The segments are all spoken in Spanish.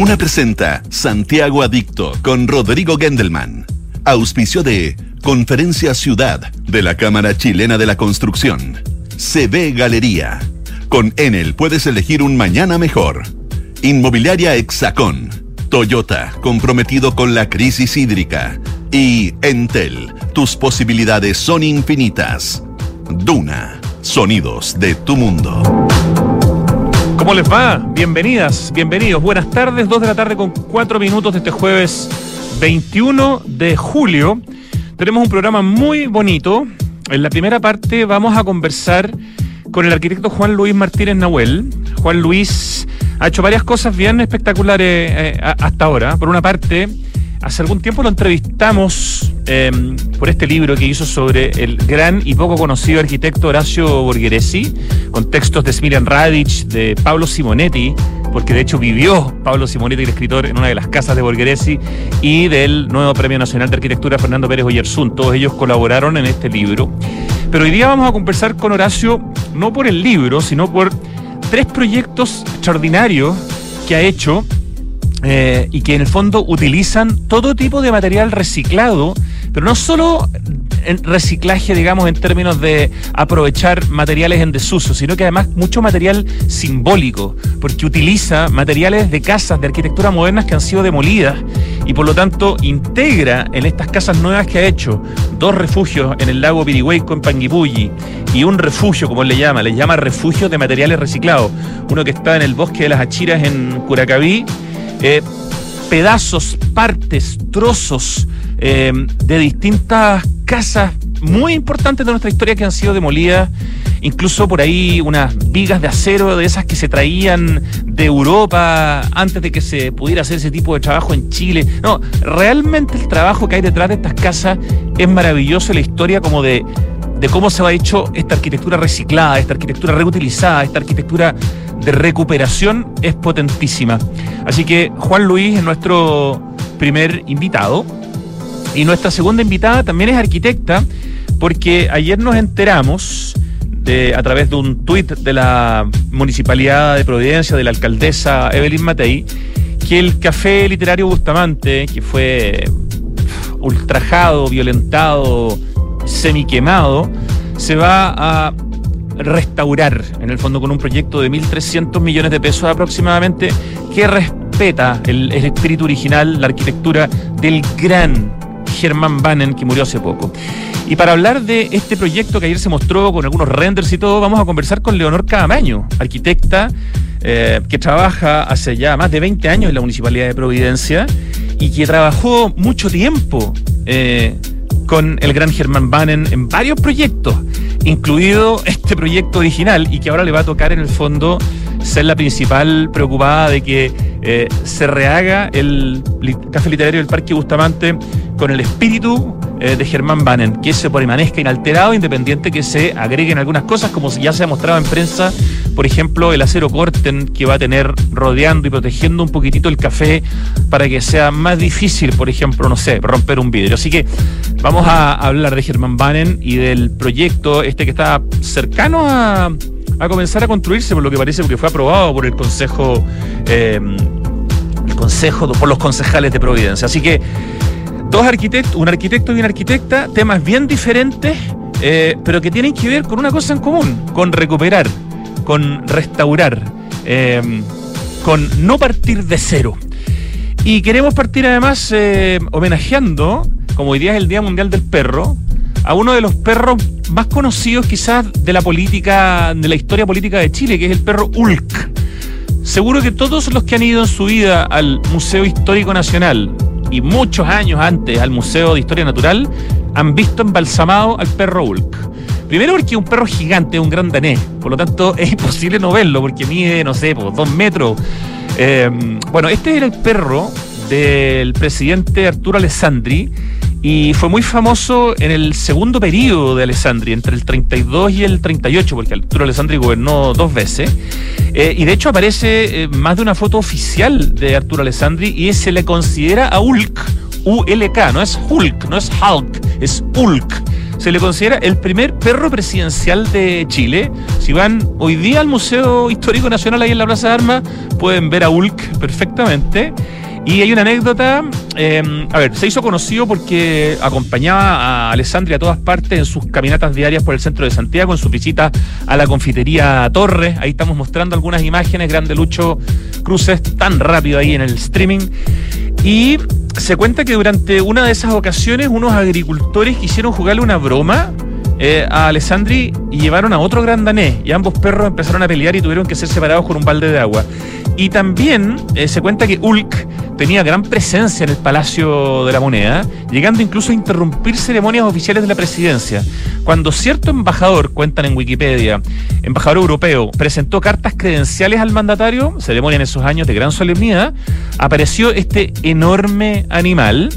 Duna presenta Santiago Adicto con Rodrigo Gendelman. Auspicio de Conferencia Ciudad de la Cámara Chilena de la Construcción. CB Galería. Con Enel puedes elegir un mañana mejor. Inmobiliaria Hexacón. Toyota, comprometido con la crisis hídrica. Y Entel, tus posibilidades son infinitas. Duna, sonidos de tu mundo. ¿Cómo les va? Bienvenidas, bienvenidos. Buenas tardes, 2 de la tarde con 4 minutos de este jueves 21 de julio. Tenemos un programa muy bonito. En la primera parte vamos a conversar con el arquitecto Juan Luis Martínez Nahuel. Juan Luis ha hecho varias cosas bien espectaculares eh, hasta ahora. Por una parte, hace algún tiempo lo entrevistamos em, por este libro que hizo sobre el gran y poco conocido arquitecto Horacio Borgheresi, con textos de Smirian Radic, de Pablo Simonetti, porque de hecho vivió Pablo Simonetti, el escritor, en una de las casas de Borgheresi, y del nuevo Premio Nacional de Arquitectura Fernando Pérez Oyersun. Todos ellos colaboraron en este libro. Pero hoy día vamos a conversar con Horacio no por el libro, sino por tres proyectos extraordinarios que ha hecho eh, y que en el fondo utilizan todo tipo de material reciclado, pero no solo en reciclaje, digamos, en términos de aprovechar materiales en desuso, sino que además mucho material simbólico, porque utiliza materiales de casas de arquitectura modernas que han sido demolidas y por lo tanto integra en estas casas nuevas que ha hecho dos refugios en el lago Pirihueco en Panguipulli y un refugio, como le llama, le llama refugio de materiales reciclados, uno que está en el bosque de las Achiras en Curacaví, eh, pedazos, partes, trozos eh, de distintas casas muy importantes de nuestra historia que han sido demolidas, incluso por ahí unas vigas de acero de esas que se traían de Europa antes de que se pudiera hacer ese tipo de trabajo en Chile. No, realmente el trabajo que hay detrás de estas casas es maravilloso, la historia como de, de cómo se ha hecho esta arquitectura reciclada, esta arquitectura reutilizada, esta arquitectura de recuperación es potentísima. Así que Juan Luis es nuestro primer invitado. Y nuestra segunda invitada también es arquitecta, porque ayer nos enteramos de, a través de un tuit de la Municipalidad de Providencia, de la alcaldesa Evelyn Matei, que el café literario Bustamante, que fue ultrajado, violentado, semiquemado, se va a restaurar, en el fondo con un proyecto de 1.300 millones de pesos aproximadamente, que respeta el, espíritu original, la arquitectura del gran Germán Bannen, que murió hace poco. Y para hablar de este proyecto que ayer se mostró con algunos renders y todo, vamos a conversar con Leonor Cadamaño, arquitecta eh, que trabaja hace ya más de 20 años en la Municipalidad de Providencia y que trabajó mucho tiempo eh, con el gran Germán Bannen en varios proyectos, incluido este proyecto original y que ahora le va a tocar en el fondo ser la principal preocupada de que eh, se rehaga el Café Literario del Parque Bustamante con el espíritu eh, de Germán Bannen, que se permanezca inalterado, independiente que se agreguen algunas cosas, como ya se ha mostrado en prensa, por ejemplo, el acero corten que va a tener rodeando y protegiendo un poquitito el café para que sea más difícil, por ejemplo, no sé, romper un vidrio. Así que vamos a hablar de Germán Bannen y del proyecto este que está cercano a comenzar a construirse, por lo que parece, porque fue aprobado por el Consejo, eh, el Consejo, por los concejales de Providencia. Así que dos arquitectos, un arquitecto y una arquitecta, temas bien diferentes, eh, pero que tienen que ver con una cosa en común, con recuperar, con restaurar, eh, con no partir de cero. Y queremos partir además homenajeando, como hoy día es el Día Mundial del Perro, a uno de los perros más conocidos quizás de la política, de la historia política de Chile, que es el perro Ulk. Seguro que todos los que han ido en su vida al Museo Histórico Nacional y muchos años antes al Museo de Historia Natural han visto embalsamado al perro Ulk. Primero porque un perro gigante, un gran danés, por lo tanto es imposible no verlo porque mide, no sé, pues, dos metros. Eh, bueno, este era el perro del presidente Arturo Alessandri y fue muy famoso en el segundo periodo de Alessandri, entre el 32 y el 38, porque Arturo Alessandri gobernó dos veces. Eh, y de hecho aparece eh, más de una foto oficial de Arturo Alessandri y se le considera a Hulk, ULK, no es Hulk, no es Hulk, es Hulk. Se le considera el primer perro presidencial de Chile. Si van hoy día al Museo Histórico Nacional ahí en la Plaza de Armas, pueden ver a Hulk perfectamente. Y hay una anécdota, em, a ver, se hizo conocido porque acompañaba a Alessandria a todas partes en sus caminatas diarias por el centro de Santiago, en sus visitas a la confitería Torres. Ahí estamos mostrando algunas imágenes, grande Lucho Cruces, tan rápido ahí en el streaming. Y se cuenta que durante una de esas ocasiones unos agricultores quisieron jugarle una broma eh, a Alessandri y llevaron a otro gran danés y ambos perros empezaron a pelear y tuvieron que ser separados con un balde de agua. Y también eh, se cuenta que Ulk tenía gran presencia en el Palacio de la Moneda, llegando incluso a interrumpir ceremonias oficiales de la presidencia. Cuando cierto embajador, cuentan en Wikipedia, embajador europeo, presentó cartas credenciales al mandatario, ceremonia en esos años de gran solemnidad, apareció este enorme animal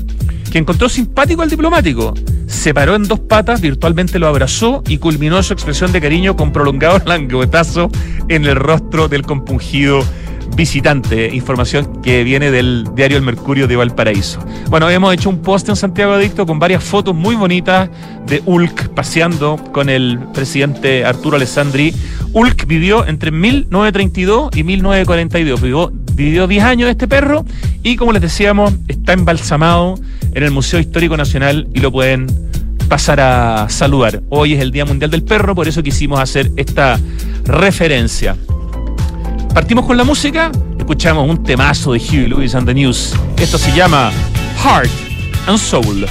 que encontró simpático al diplomático. Se paró en dos patas, virtualmente lo abrazó y culminó su expresión de cariño con prolongado languetazo en el rostro del compungido visitante, información que viene del diario El Mercurio de Valparaíso. Bueno, hemos hecho un post en Santiago Adicto con varias fotos muy bonitas de Ulk paseando con el presidente Arturo Alessandri. Ulk vivió entre 1932 y 1942, vivió, vivió 10 años este perro y como les decíamos, está embalsamado en el Museo Histórico Nacional y lo pueden pasar a saludar. Hoy es el Día Mundial del Perro, por eso quisimos hacer esta referencia. Partimos con la música, escuchamos un temazo de Huey Lewis and the News. Esto se llama Heart and Soul.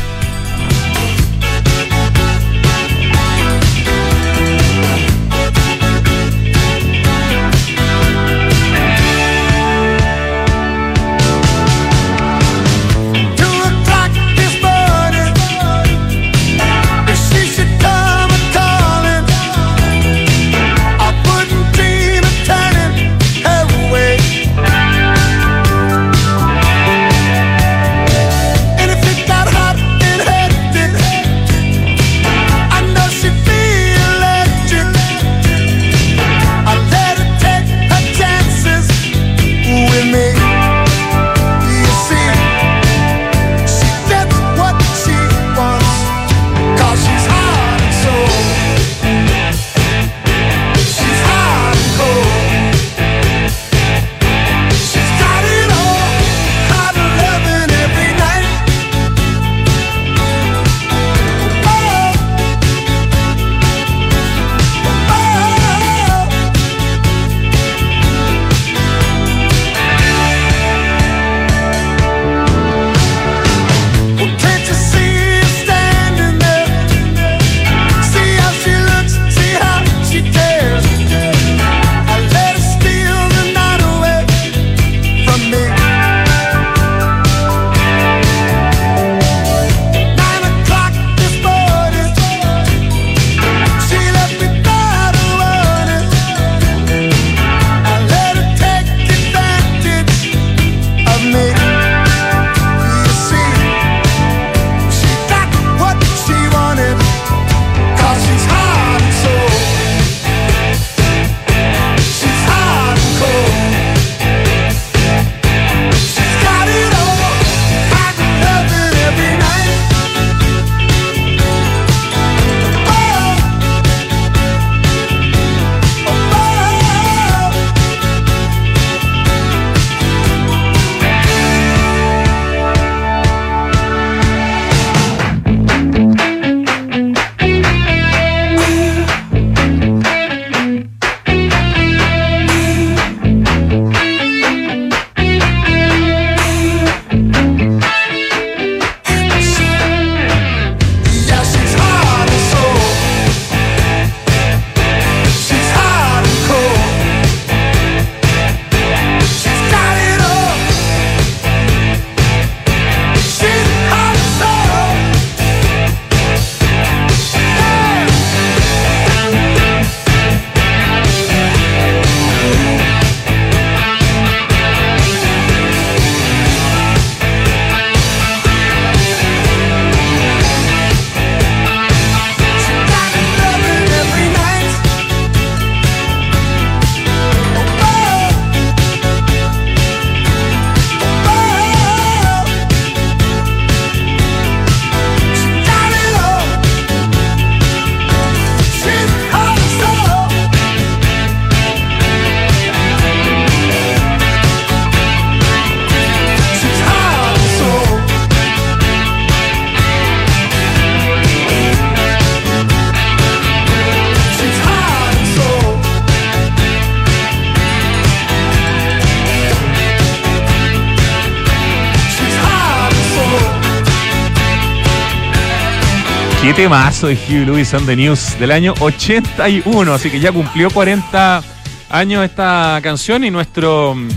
Temazo de Hugh Lewis on the News del año 81, así que ya cumplió 40 años esta canción y nuestro mm,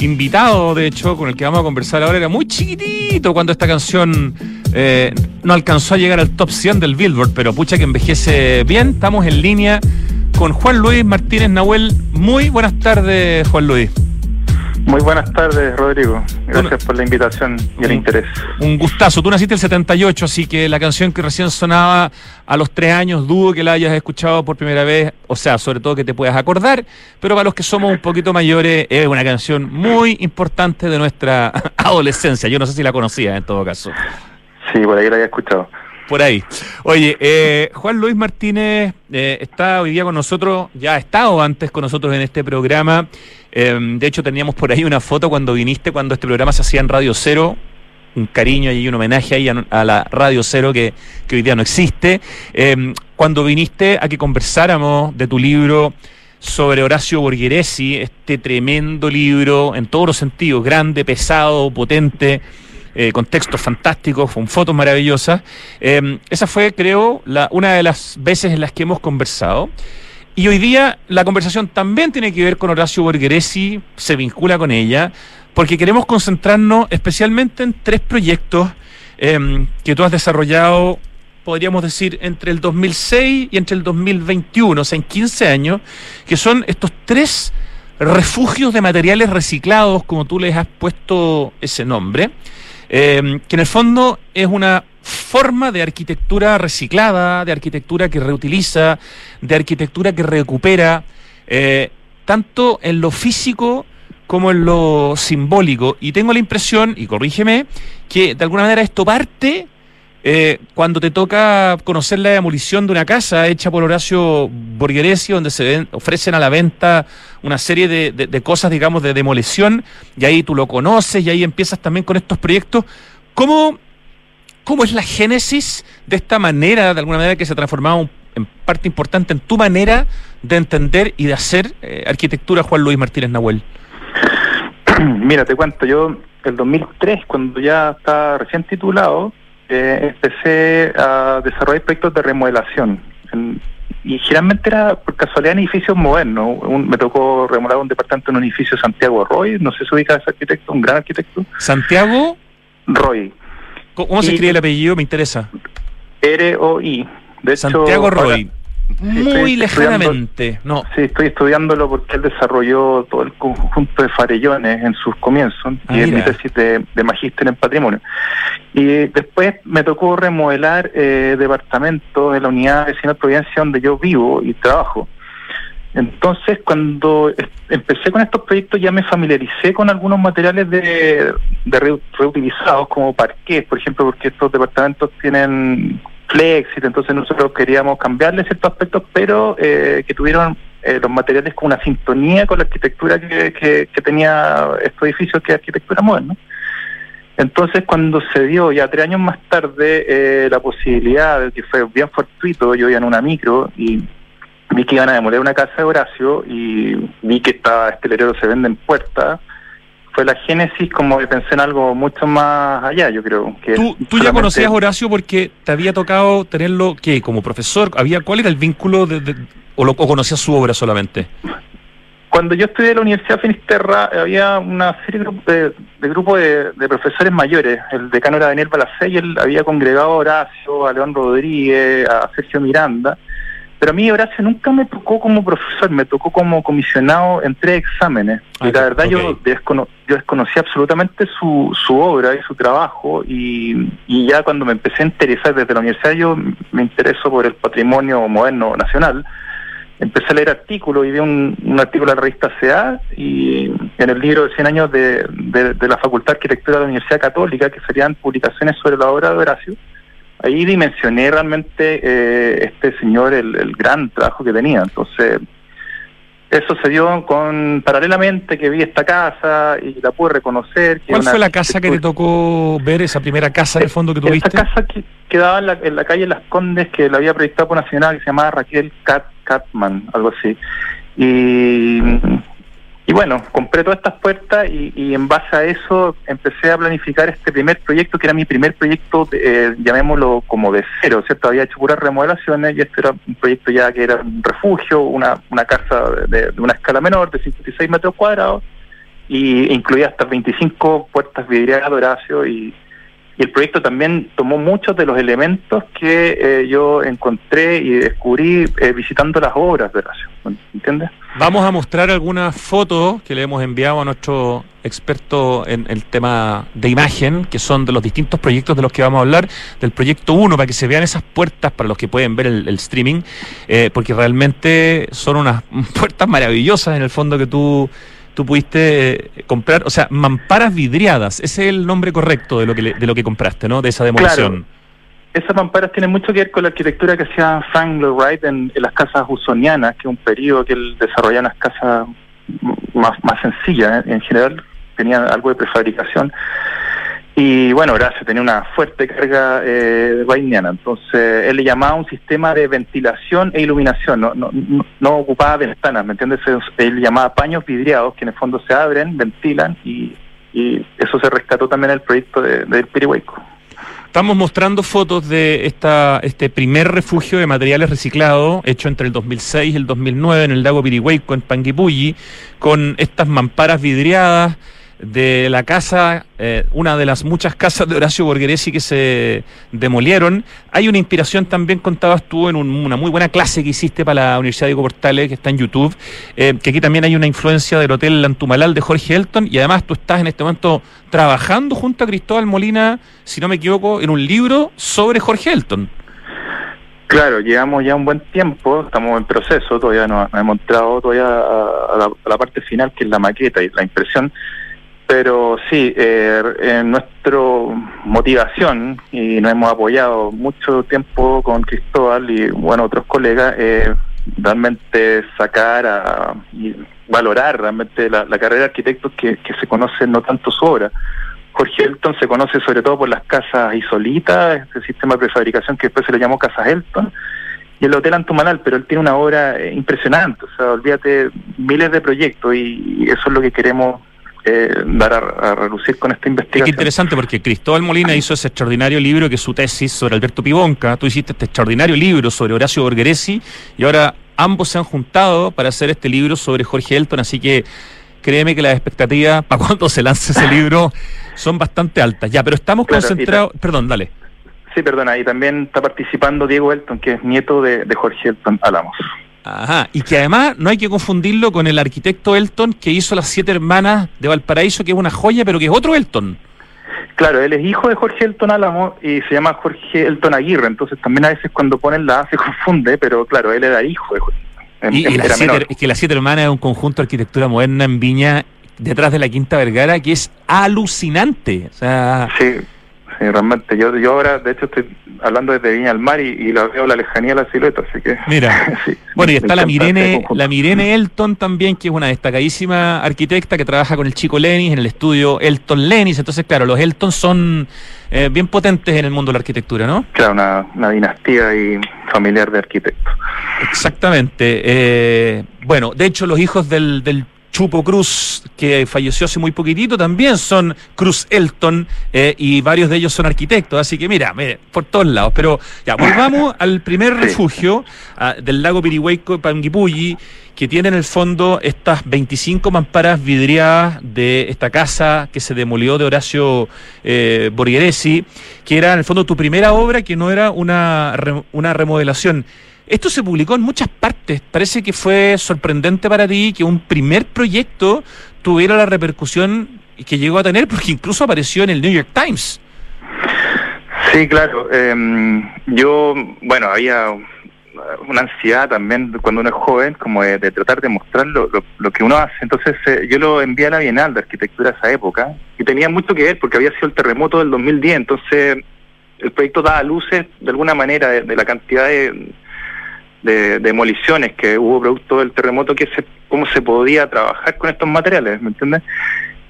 invitado, de hecho, con el que vamos a conversar ahora, era muy chiquitito cuando esta canción eh, no alcanzó a llegar al top 100 del Billboard, pero pucha que envejece bien. Estamos en línea con Juan Luis Martínez Nahuel. Muy buenas tardes, Juan Luis. Muy buenas tardes, Rodrigo. Gracias por la invitación y el interés. Un gustazo. Tú naciste el 78, así que la canción que recién sonaba a los tres años, dudo que la hayas escuchado por primera vez, o sea, sobre todo que te puedas acordar, pero para los que somos un poquito mayores, es una canción muy importante de nuestra adolescencia. Yo no sé si la conocía en todo caso. Sí, por ahí la había escuchado por ahí. Oye, eh, Juan Luis Martínez eh, está hoy día con nosotros, ya ha estado antes con nosotros en este programa. Eh, de hecho, teníamos por ahí una foto cuando viniste, cuando este programa se hacía en Radio Cero. Un cariño y un homenaje ahí a, la Radio Cero que, que, hoy día no existe. cuando viniste a que conversáramos de tu libro sobre Horacio Borgheresi, este tremendo libro en todos los sentidos, grande, pesado, potente eh, con textos fantásticos, con fotos maravillosas. Em, esa fue, creo, la, una de las veces en las que hemos conversado. Y hoy día la conversación también tiene que ver con Horacio Borgheresi, se vincula con ella, porque queremos concentrarnos especialmente en tres proyectos em, que tú has desarrollado, podríamos decir, entre el 2006 y entre el 2021, o sea, en 15 años, que son estos tres refugios de materiales reciclados, como tú les has puesto ese nombre, Em, que en el fondo es una forma de arquitectura reciclada, de arquitectura que reutiliza, de arquitectura que recupera, eh, tanto en lo físico como en lo simbólico. Y tengo la impresión, y corrígeme, que de alguna manera esto parte eh, cuando te toca conocer la demolición de una casa hecha por Horacio Borgheresi, donde se ofrecen a la venta una serie de, cosas, digamos, de demolición, y ahí tú lo conoces, y ahí empiezas también con estos proyectos. ¿Cómo, cómo es la génesis de esta manera, de alguna manera, que se ha transformado en parte importante en tu manera de entender y de hacer eh, arquitectura, Juan Luis Martínez Nahuel? Mira, te cuento, yo el 2003, cuando ya estaba recién titulado, eh, empecé a desarrollar proyectos de remodelación. y generalmente era por casualidad en edificios modernos. me tocó remodelar un departamento en un edificio Santiago Roy, no sé si ubica ese arquitecto, un gran arquitecto. ¿Santiago? Roy. ¿Cómo se escribe el apellido? Me interesa. R-O-I. De Santiago Roy. Muy lejanamente, no. Sí, estoy estudiándolo porque él desarrolló todo el conjunto de farellones en sus comienzos ah, y es mi tesis de, magíster en patrimonio. Y después me tocó remodelar eh, departamentos de la unidad de de Providencia donde yo vivo y trabajo. Entonces, cuando empecé con estos proyectos ya me familiaricé con algunos materiales de, reutilizados como parqués, por ejemplo, porque estos departamentos tienen Flexit, entonces nosotros queríamos cambiarle ciertos aspectos, pero eh, que tuvieron eh, los materiales con una sintonía con la arquitectura que, que, tenía estos edificios, que es arquitectura moderna. Entonces, cuando se dio ya tres años más tarde eh, la posibilidad, que fue bien fortuito, yo iba en una micro y vi que iban a demoler una casa de Horacio y vi que estaba este letrero se vende en puerta fue la génesis como que pensé en algo mucho más allá, yo creo. Que ¿Tú, tú ya conocías a Horacio porque te había tocado tenerlo, ¿qué? Como profesor, había ¿cuál era el vínculo de, o, lo, conocías su obra solamente? Cuando yo estudié en la Universidad de Finisterra había una serie de, de, grupos de, profesores mayores. El decano era Daniel Balacé y él había congregado a Horacio, a León Rodríguez, a Sergio Miranda pero a mí Horacio nunca me tocó como profesor, me tocó como comisionado en tres exámenes. y la verdad yo, yo desconocí absolutamente su, su obra y su trabajo y, y ya cuando me empecé a interesar desde la universidad yo me intereso por el patrimonio moderno nacional. Empecé a leer artículos y vi un, artículo de la revista CA y en el libro de 100 años de, de la Facultad de Arquitectura de la Universidad Católica, que serían publicaciones sobre la obra de Horacio ahí dimensioné realmente eh, este señor el, gran trabajo que tenía. Entonces, eso se dio con paralelamente que vi esta casa y la pude reconocer. ¿Cuál fue la casa que te tocó ver, esa primera casa de fondo que tuviste? Esta casa que quedaba en la, en la calle Las Condes, que la había proyectado por Nacional, que se llamaba Raquel Cat, Catman, algo así. Y y bueno, compré todas estas puertas y, en base a eso empecé a planificar este primer proyecto, que era mi primer proyecto, eh, llamémoslo como de cero, ¿cierto? Había hecho puras remodelaciones y este era un proyecto ya que era un refugio, una, una casa de, una escala menor, de 56 metros cuadrados, y incluía hasta 25 puertas vidriadas de Horacio y y el proyecto también tomó muchos de los elementos que eh, yo encontré y descubrí eh, visitando las obras de Horacio. ¿Entiendes? Vamos a mostrar algunas fotos que le hemos enviado a nuestro experto en el tema de imagen, que son de los distintos proyectos de los que vamos a hablar, del proyecto 1, para que se vean esas puertas para los que pueden ver el, streaming, eh, porque realmente son unas puertas maravillosas en el fondo que tú tú pudiste eh, comprar, o sea, mamparas vidriadas, ese es el nombre correcto de lo que, de lo que compraste, ¿no? De esa demolición. Esas mamparas tienen mucho que ver con la arquitectura que hacía Frank Lloyd Wright en, las casas usonianas, que es un periodo que él desarrollaba las casas más, más sencillas, ¿eh? en general tenían algo de prefabricación y bueno, Horacio tenía una fuerte carga eh, entonces él le llamaba un sistema de ventilación e iluminación, no, no, no, ocupaba ventanas, ¿me entiendes? Él llamaba paños vidriados que en el fondo se abren, ventilan y, eso se rescató también en el proyecto de, del Pirihueco. Estamos mostrando fotos de esta, este primer refugio de materiales reciclados hecho entre el 2006 y el 2009 en el lago Pirihueco, en Panguipulli, con estas mamparas vidriadas de la casa, eh, una de las muchas casas de Horacio Borgheresi que se demolieron. Hay una inspiración también, contabas tú, en una muy buena clase que hiciste para la Universidad de Portales, que está en YouTube, eh, que aquí también hay una influencia del Hotel Lantumalal de Jorge Elton, y además tú estás en este momento trabajando junto a Cristóbal Molina, si no me equivoco, en un libro sobre Jorge Elton. Claro, llevamos ya un buen tiempo, estamos en proceso, todavía no, hemos entrado todavía a, la, a la parte final, que es la maqueta y la impresión pero sí, eh, en nuestra motivación, y nos hemos apoyado mucho tiempo con Cristóbal y bueno otros colegas, eh, realmente sacar a, y valorar realmente la, carrera de arquitectos que, se conocen no tanto su obra. Jorge Elton se conoce sobre todo por las casas isolitas, este sistema de prefabricación que después se le llamó Casas Elton, y el Hotel Antumanal, pero él tiene una obra eh, impresionante, o sea, olvídate, miles de proyectos y eso es lo que queremos eh, dar a, relucir con esta investigación. Es interesante porque Cristóbal Molina hizo ese extraordinario libro que es su tesis sobre Alberto Pibonca, tú hiciste este extraordinario libro sobre Horacio Borgheresi y ahora ambos se han juntado para hacer este libro sobre Jorge Elton, así que créeme que las expectativas para cuando se lance ese libro son bastante altas. Ya, pero estamos concentrados... Perdón, dale. Sí, perdona, y también está participando Diego Elton, que es nieto de, de Jorge Elton Álamos. Ajá, y que además no hay que confundirlo con el arquitecto Elton que hizo las siete hermanas de Valparaíso, que es una joya, pero que es otro Elton. Claro, él es hijo de Jorge Elton Álamo y se llama Jorge Elton Aguirre, entonces también a veces cuando ponen la A se confunde, pero claro, él era hijo de Jorge. y, es que las siete hermanas es un conjunto de arquitectura moderna en Viña, detrás de la Quinta Vergara, que es alucinante. O sea, sí realmente. Yo, yo ahora, de hecho, estoy hablando desde Viña al Mar y, la veo la lejanía de la silueta, así que... Mira, bueno, y está la Mirene, la Mirene Elton también, que es una destacadísima arquitecta que trabaja con el chico Lenis en el estudio Elton Lenis. Entonces, claro, los Elton son eh, bien potentes en el mundo de la arquitectura, ¿no? Claro, una, una dinastía y familiar de arquitectos. Exactamente. Eh, bueno, de hecho, los hijos del, del Chupo Cruz, que falleció hace muy poquitito, también son Cruz Elton eh, y varios de ellos son arquitectos. Así que mira, por todos lados. Pero ya, volvamos al primer refugio del lago Pirihueco, Panguipulli, que tiene en el fondo estas 25 mamparas vidriadas de esta casa que se demolió de Horacio eh, Borgheresi, que era en el fondo tu primera obra, que no era una, una remodelación. Esto se publicó en muchas partes. Parece que fue sorprendente para ti que un primer proyecto tuviera la repercusión que llegó a tener, porque incluso apareció en el New York Times. Sí, claro. Em, yo, bueno, había una ansiedad también cuando uno es joven, como de, tratar de mostrar lo, que uno hace. Entonces eh, yo lo envié a la Bienal de Arquitectura esa época y tenía mucho que ver porque había sido el terremoto del 2010. Entonces el proyecto daba luces de alguna manera de la cantidad de de demoliciones que hubo producto del terremoto, que se, cómo se podía trabajar con estos materiales, ¿me entiendes?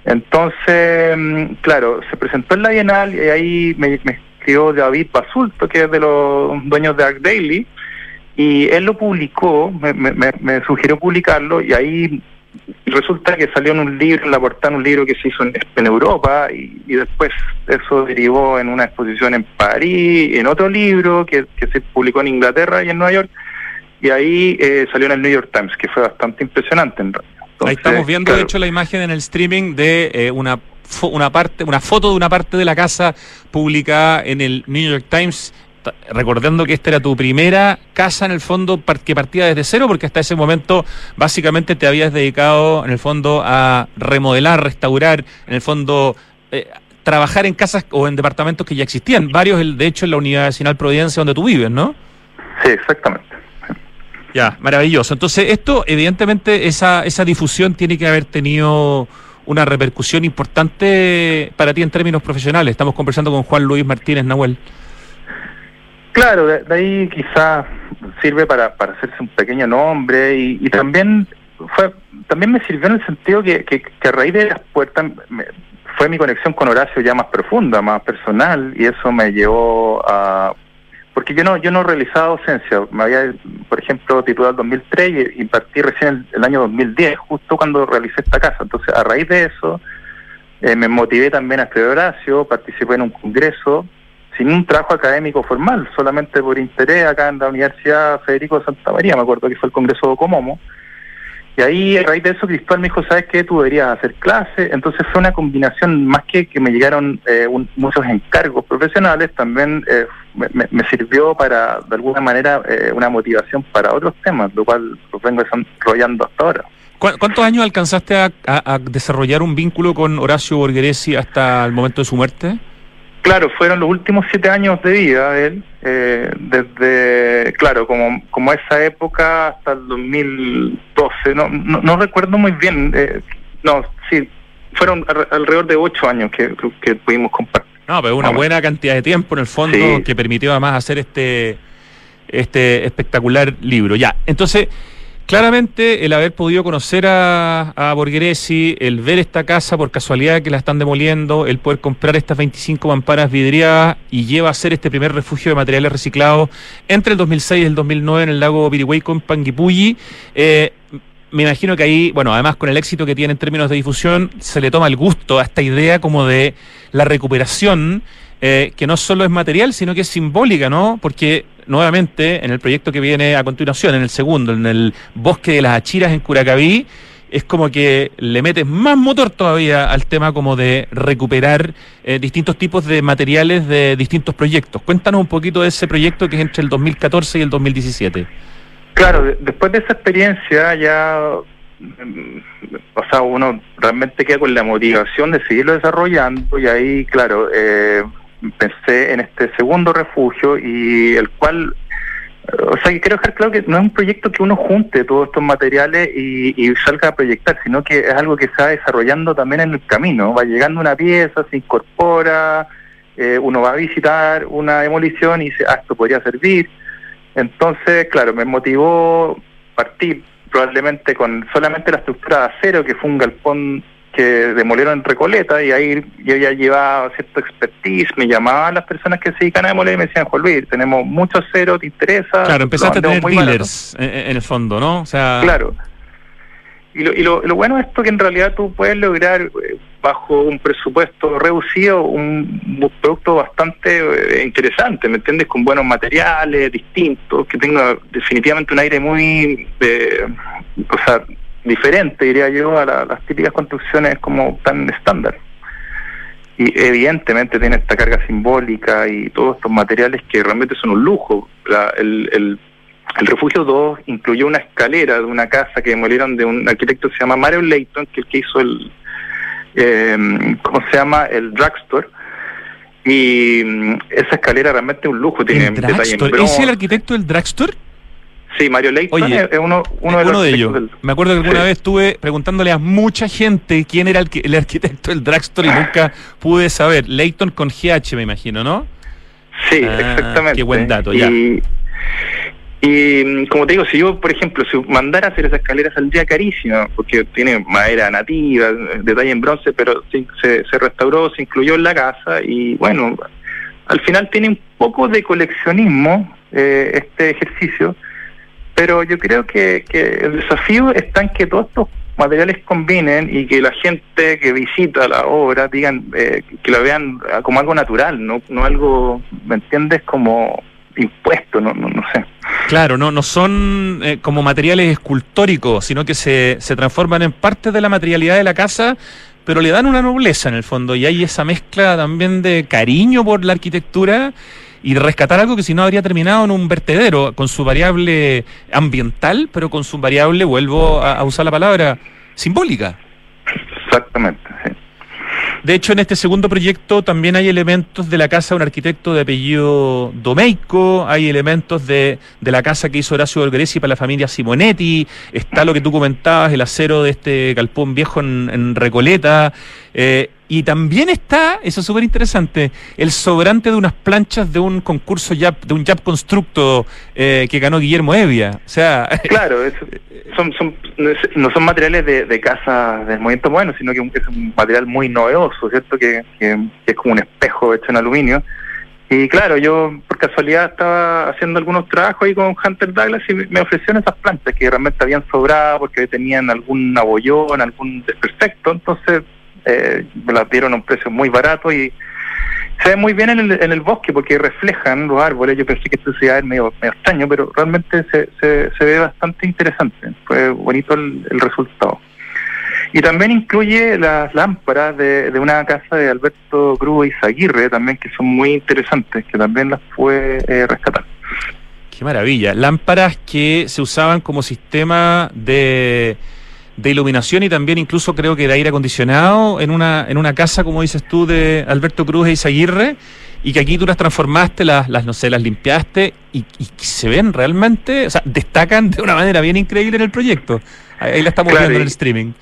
Entonces, mm, claro, se presentó en la Bienal y ahí me, escribió David Basulto, que es de los dueños de Arc Daily, y él lo publicó, me, me, me sugirió publicarlo y ahí resulta que salió en un libro, en la portada, un libro que se hizo en, Europa y, después eso derivó en una exposición en París, en otro libro que, se publicó en Inglaterra y en Nueva York y ahí eh, salió en el New York Times, que fue bastante impresionante en realidad. ahí estamos viendo, de hecho, la imagen en el streaming de eh, una una parte, una foto de una parte de la casa publicada en el New York Times recordando que esta era tu primera casa en el fondo que partía desde cero, porque hasta ese momento básicamente te habías dedicado en el fondo a remodelar, restaurar, en el fondo eh, trabajar en casas o en departamentos que ya existían, varios de hecho en la Unidad Nacional Providencia donde tú vives, ¿no? Sí, exactamente. Ya, maravilloso. Entonces, esto, evidentemente, esa, esa difusión tiene que haber tenido una repercusión importante para ti en términos profesionales. Estamos conversando con Juan Luis Martínez Nahuel. Claro, de, ahí quizás sirve para, para hacerse un pequeño nombre y, también fue también me sirvió en el sentido que, que, a raíz de las puertas fue mi conexión con Horacio ya más profunda, más personal y eso me llevó a porque yo no yo no realizaba docencia, me había por ejemplo titulado en 2003 y, partí recién el, el, año 2010, justo cuando realicé esta casa, entonces a raíz de eso eh, me motivé también a estudiar Horacio, participé en un congreso sin un trabajo académico formal, solamente por interés acá en la Universidad Federico de Santa María, me acuerdo que fue el Congreso de Comomo. Y ahí, a raíz de eso, Cristóbal me dijo, ¿sabes qué? Tú deberías hacer clase. Entonces fue una combinación, más que que me llegaron eh, muchos encargos profesionales, también eh, me, sirvió para, de alguna manera, eh, una motivación para otros temas, lo cual lo vengo desarrollando hasta ahora. ¿Cuántos años alcanzaste a, a desarrollar un vínculo con Horacio Borgheresi hasta el momento de su muerte? Claro, fueron los últimos siete años de vida de él, eh, desde, claro, como, como esa época hasta el 2012, no, no, recuerdo muy bien, eh, no, sí, fueron alrededor de ocho años que, que pudimos compartir. No, pero una buena cantidad de tiempo en el fondo que permitió además hacer este, este espectacular libro. Ya, entonces... Claramente el haber podido conocer a, a el ver esta casa por casualidad que la están demoliendo, el poder comprar estas 25 mamparas vidriadas y lleva a ser este primer refugio de materiales reciclados entre el 2006 y el 2009 en el lago Pirihueco en Panguipulli. Eh, me imagino que ahí, bueno, además con el éxito que tiene en términos de difusión, se le toma el gusto a esta idea como de la recuperación, eh, que no solo es material, sino que es simbólica, ¿no? Porque nuevamente en el proyecto que viene a continuación, en el segundo, en el bosque de las Achiras en Curacaví, es como que le metes más motor todavía al tema como de recuperar eh, distintos tipos de materiales de distintos proyectos. Cuéntanos un poquito de ese proyecto que es entre el 2014 y el 2017. Claro, después de esa experiencia ya, mm, o sea, uno realmente queda con la motivación de seguirlo desarrollando y ahí, claro, eh, pensé en este segundo refugio y el cual, o sea, quiero dejar claro que no es un proyecto que uno junte todos estos materiales y, salga a proyectar, sino que es algo que se va desarrollando también en el camino. Va llegando una pieza, se incorpora, eh, uno va a visitar una demolición y dice, ah, esto podría servir. Entonces, claro, me motivó partir probablemente con solamente la estructura de acero, que fue un galpón que demolieron en Recoleta y ahí yo ya llevaba cierto expertise, me llamaban las personas que se dedican a demoler y me decían, Juan Luis, tenemos mucho acero, ¿te interesa? Claro, empezaste a tener dealers en, el fondo, ¿no? O sea... Claro. Y lo, y lo, lo bueno es esto que en realidad tú puedes lograr eh, bajo un presupuesto reducido un, producto bastante eh, interesante, ¿me entiendes? Con buenos materiales distintos, que tenga definitivamente un aire muy, eh, o sea, diferente, diría yo, a las típicas construcciones como tan estándar. Y evidentemente tiene esta carga simbólica y todos estos materiales que realmente son un lujo. el, el, refugio 2 incluyó una escalera de una casa que demolieron de un arquitecto que se llama Mario Leighton, que es el que hizo el, eh, ¿cómo se llama? El drugstore. Y mm, esa escalera realmente es un lujo, tiene detalles ¿Es el arquitecto del drugstore? Sí, Mario Leighton es uno, uno, de, uno de ellos. Me acuerdo que alguna vez estuve preguntándole a mucha gente quién era el, arquitecto del drugstore y nunca pude saber. Leighton con GH, me imagino, ¿no? Sí, ah, exactamente. Qué buen dato, ya. Y, mm, como te digo, si yo, por ejemplo, si mandara a hacer esa escalera saldría carísima, porque tiene madera nativa, detalle en bronce, pero se, se restauró, se incluyó en la casa y bueno, al final tiene un poco de coleccionismo eh, este ejercicio pero yo creo que, el desafío está en que todos estos materiales combinen y que la gente que visita la obra digan eh, que lo vean como algo natural, no, no algo, ¿me entiendes? Como impuesto, no, no, no sé. Claro, no, no son eh, como materiales escultóricos, sino que se, se transforman en parte de la materialidad de la casa, pero le dan una nobleza en el fondo y hay esa mezcla también de cariño por la arquitectura y rescatar algo que si no habría terminado en un vertedero, con su variable ambiental, pero con su variable, vuelvo a, a usar la palabra, simbólica. Exactamente, sí. De hecho, en este segundo proyecto también hay elementos de la casa de un arquitecto de apellido Domeico, hay elementos de, de la casa que hizo Horacio Borghesi para la familia Simonetti, está lo que tú comentabas, el acero de este galpón viejo en, en Recoleta, eh, y también está, eso es súper interesante, el sobrante de unas planchas de un concurso Yap, de un Jap Constructo eh, que ganó Guillermo Evia. O sea. Claro, eso, son, son, no son materiales de, casa del movimiento bueno, sino que es un material muy novedoso, ¿cierto? Que, que, que es como un espejo hecho en aluminio. Y claro, yo por casualidad estaba haciendo algunos trabajos ahí con Hunter Douglas y me ofrecieron esas plantas que realmente habían sobrado porque tenían algún abollón, algún desperfecto. Entonces eh, las dieron a un precio muy barato y se ve muy bien en el, en el bosque porque reflejan los árboles. Yo pensé que esto se iba medio, medio extraño, pero realmente se, se, ve bastante interesante. Fue bonito el, resultado. Y también incluye las lámparas de, una casa de Alberto Cruz y Zaguirre, también que son muy interesantes, que también las fue eh, rescatar. Qué maravilla. Lámparas que se usaban como sistema de de iluminación y también incluso creo que de aire acondicionado en una, en una casa, como dices tú, de Alberto Cruz e Isaguirre, y que aquí tú las transformaste, las, las no sé, las limpiaste y, y se ven realmente, o sea, destacan de una manera bien increíble en el proyecto. Ahí, la estamos claro, viendo en el streaming.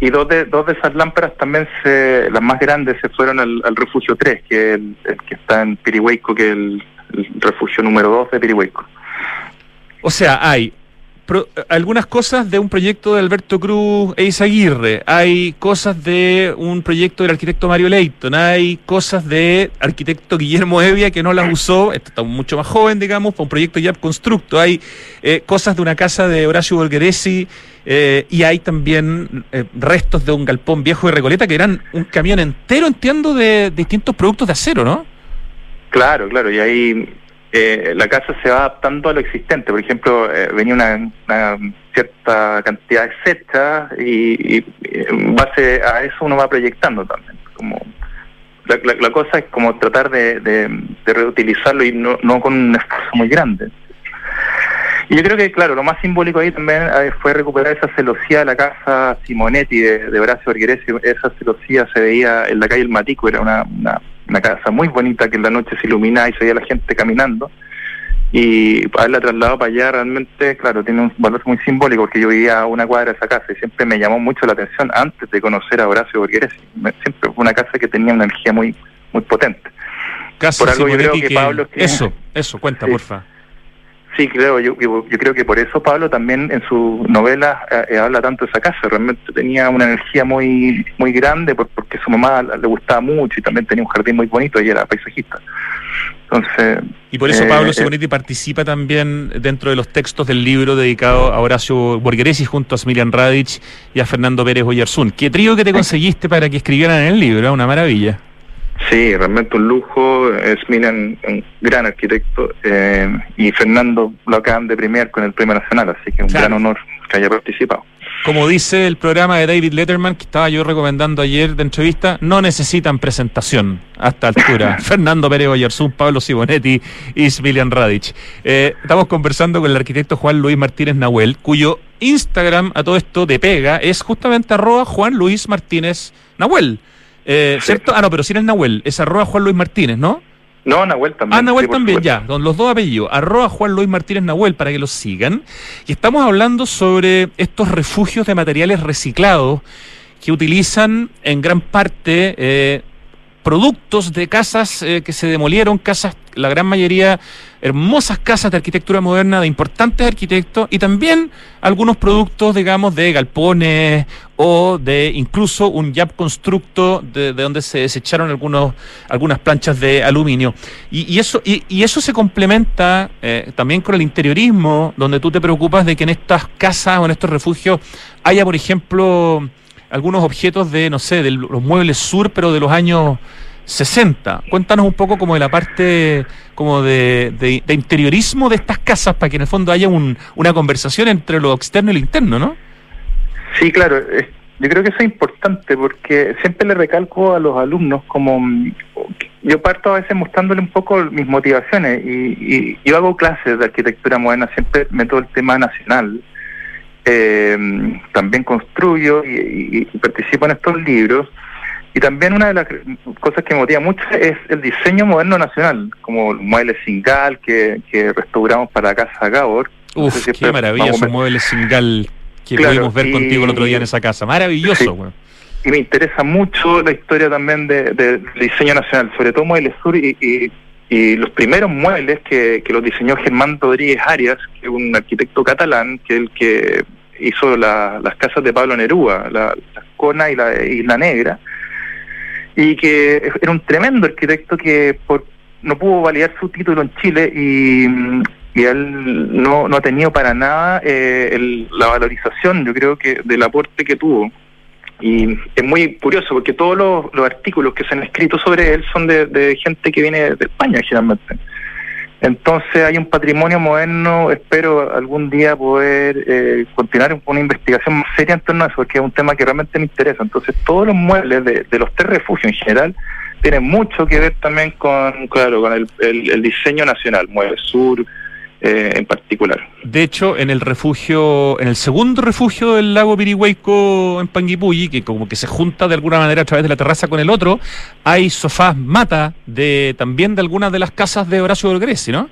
Y dos de, dos de esas lámparas también, se, las más grandes, se fueron al, al Refugio 3, que el, el, que está en Pirihueco, que es el, el refugio número 2 de Pirihueco. O sea, hay algunas cosas de un proyecto de Alberto Cruz e Isaguirre, hay cosas de un proyecto del arquitecto Mario Leighton, hay cosas de arquitecto Guillermo Evia que no las usó, este está mucho más joven, digamos, para un proyecto ya constructo, hay eh, cosas de una casa de Horacio Volgeresi, eh, y hay también eh, restos de un galpón viejo de Recoleta que eran un camión entero, entiendo, de distintos productos de acero, ¿no? Claro, claro, y ahí eh, la casa se va adaptando a lo existente. Por ejemplo, eh, venía una, cierta cantidad de setas y, y, en base a eso uno va proyectando también. Como la, la, la cosa es como tratar de, de, de reutilizarlo y no, no, con un esfuerzo muy grande. Y yo creo que, claro, lo más simbólico ahí también eh, fue recuperar esa celosía de la casa Simonetti de, de Horacio Borghese. Esa celosía se veía en la calle El Matico, era una una casa muy bonita que en la noche se iluminaba y se veía la gente caminando. Y haberla trasladado para allá realmente, claro, tiene un valor muy simbólico porque yo vivía a una cuadra de esa casa y siempre me llamó mucho la atención antes de conocer a Horacio Borghese. Siempre fue una casa que tenía una energía muy muy potente. Casa Por algo yo creo que, que Pablo... Eso, eso, cuenta, sí. porfa. Sí, creo, yo, yo, yo, creo que por eso Pablo también en su novela eh, habla tanto de esa casa, realmente tenía una energía muy muy grande por, porque su mamá le gustaba mucho y también tenía un jardín muy bonito y era paisajista. Entonces, y por eso eh, Pablo Simonetti eh, participa también dentro de los textos del libro dedicado a Horacio Borgheresi junto a Smilian Radic y a Fernando Pérez Oyarzún. ¿Qué trío que te conseguiste para que escribieran en el libro? Una maravilla. Sí, realmente un lujo. Es Milan, un gran arquitecto. Eh, y Fernando lo acaban de premiar con el Premio Nacional, así que un claro. gran honor que haya participado. Como dice el programa de David Letterman, que estaba yo recomendando ayer de entrevista, no necesitan presentación a esta altura. Fernando Pérez Oyarzún, Pablo Simonetti y Smilian Radic. Eh, estamos conversando con el arquitecto Juan Luis Martínez Nahuel, cuyo Instagram a todo esto de pega es justamente arroba Juan Luis Martínez Nahuel. Eh, ¿Cierto? Ah, no, pero si sí es Nahuel, es arroba Juan Luis Martínez, ¿no? No, Nahuel también. Ah, Nahuel sí, también, ya, con los dos apellidos, arroba Juan Luis Martínez Nahuel para que los sigan. Y estamos hablando sobre estos refugios de materiales reciclados que utilizan en gran parte eh, productos de casas eh, que se demolieron, casas, la gran mayoría hermosas casas de arquitectura moderna de importantes arquitectos y también algunos productos, digamos, de galpones o de incluso un Yap Constructo de, donde se desecharon algunos, algunas planchas de aluminio. Y, eso, y, eso se complementa eh, también con el interiorismo, donde tú te preocupas de que en estas casas o en estos refugios haya, por ejemplo, algunos objetos de, no sé, de los muebles sur, pero de los años 60. Cuéntanos un poco como de la parte como de, interiorismo de estas casas para que en el fondo haya una conversación entre lo externo y lo interno, ¿no? Sí, claro. Yo creo que eso es importante porque siempre le recalco a los alumnos como yo parto a veces mostrándole un poco mis motivaciones y, yo hago clases de arquitectura moderna, siempre meto el tema nacional. Eh, también construyo y participo en estos libros y también una de las cosas que me motiva mucho es el diseño moderno nacional, como el mueble singal que, que restauramos para la Casa Gabor. Uf, qué maravilloso mueble singal que pudimos ver contigo el otro día en esa casa. Maravilloso, Y me interesa mucho la historia también del de, diseño nacional, sobre todo Muebles Sur y, y, los primeros muebles que, que los diseñó Germán Rodríguez Arias, que es un arquitecto catalán, que es el que hizo las casas de Pablo Nerúa, la, la Cona y la Isla Negra y que era un tremendo arquitecto que por, no pudo validar su título en Chile y, él no, ha tenido para nada eh, la valorización, yo creo que del aporte que tuvo. Y es muy curioso porque todos los, artículos que se han escrito sobre él son de gente que viene de España generalmente. Entonces hay un patrimonio moderno, espero algún día poder eh, continuar una investigación más seria en torno a eso, porque es un tema que realmente me interesa. Entonces todos los muebles de, los tres refugios en general tienen mucho que ver también con, claro, con el, diseño nacional, Muebles Sur, eh, en particular. De hecho, en el refugio, en el segundo refugio del lago Pirihueco en Panguipulli, que como que se junta de alguna manera a través de la terraza con el otro, hay sofás mata de también de algunas de las casas de Horacio Dolgresi, ¿no?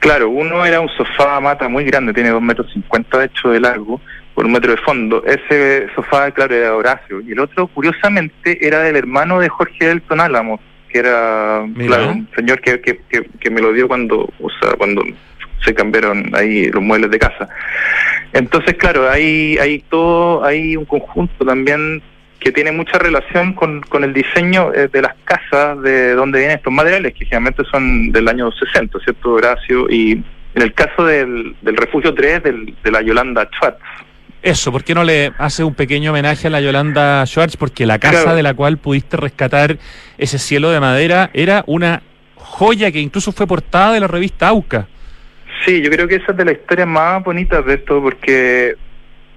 Claro, uno era un sofá mata muy grande, tiene dos metros cincuenta de hecho de largo, por un metro de fondo. Ese sofá, claro, era de Horacio. Y el otro, curiosamente, era del hermano de Jorge Elton Álamos, que era un señor que, que, que, me lo dio cuando, o sea, cuando se cambiaron ahí los muebles de casa. Entonces, claro, hay, hay todo, hay un conjunto también que tiene mucha relación con, con el diseño eh, de las casas de donde vienen estos materiales, que generalmente son del año 60, ¿cierto, Horacio? Y en el caso del, del refugio 3, del, de la Yolanda Schwartz. Eso, ¿por qué no le hace un pequeño homenaje a la Yolanda Schwartz? Porque la casa de la cual pudiste rescatar ese cielo de madera era una joya que incluso fue portada de la revista AUCA. Sí, yo creo que esa es de las historias más bonitas de esto, porque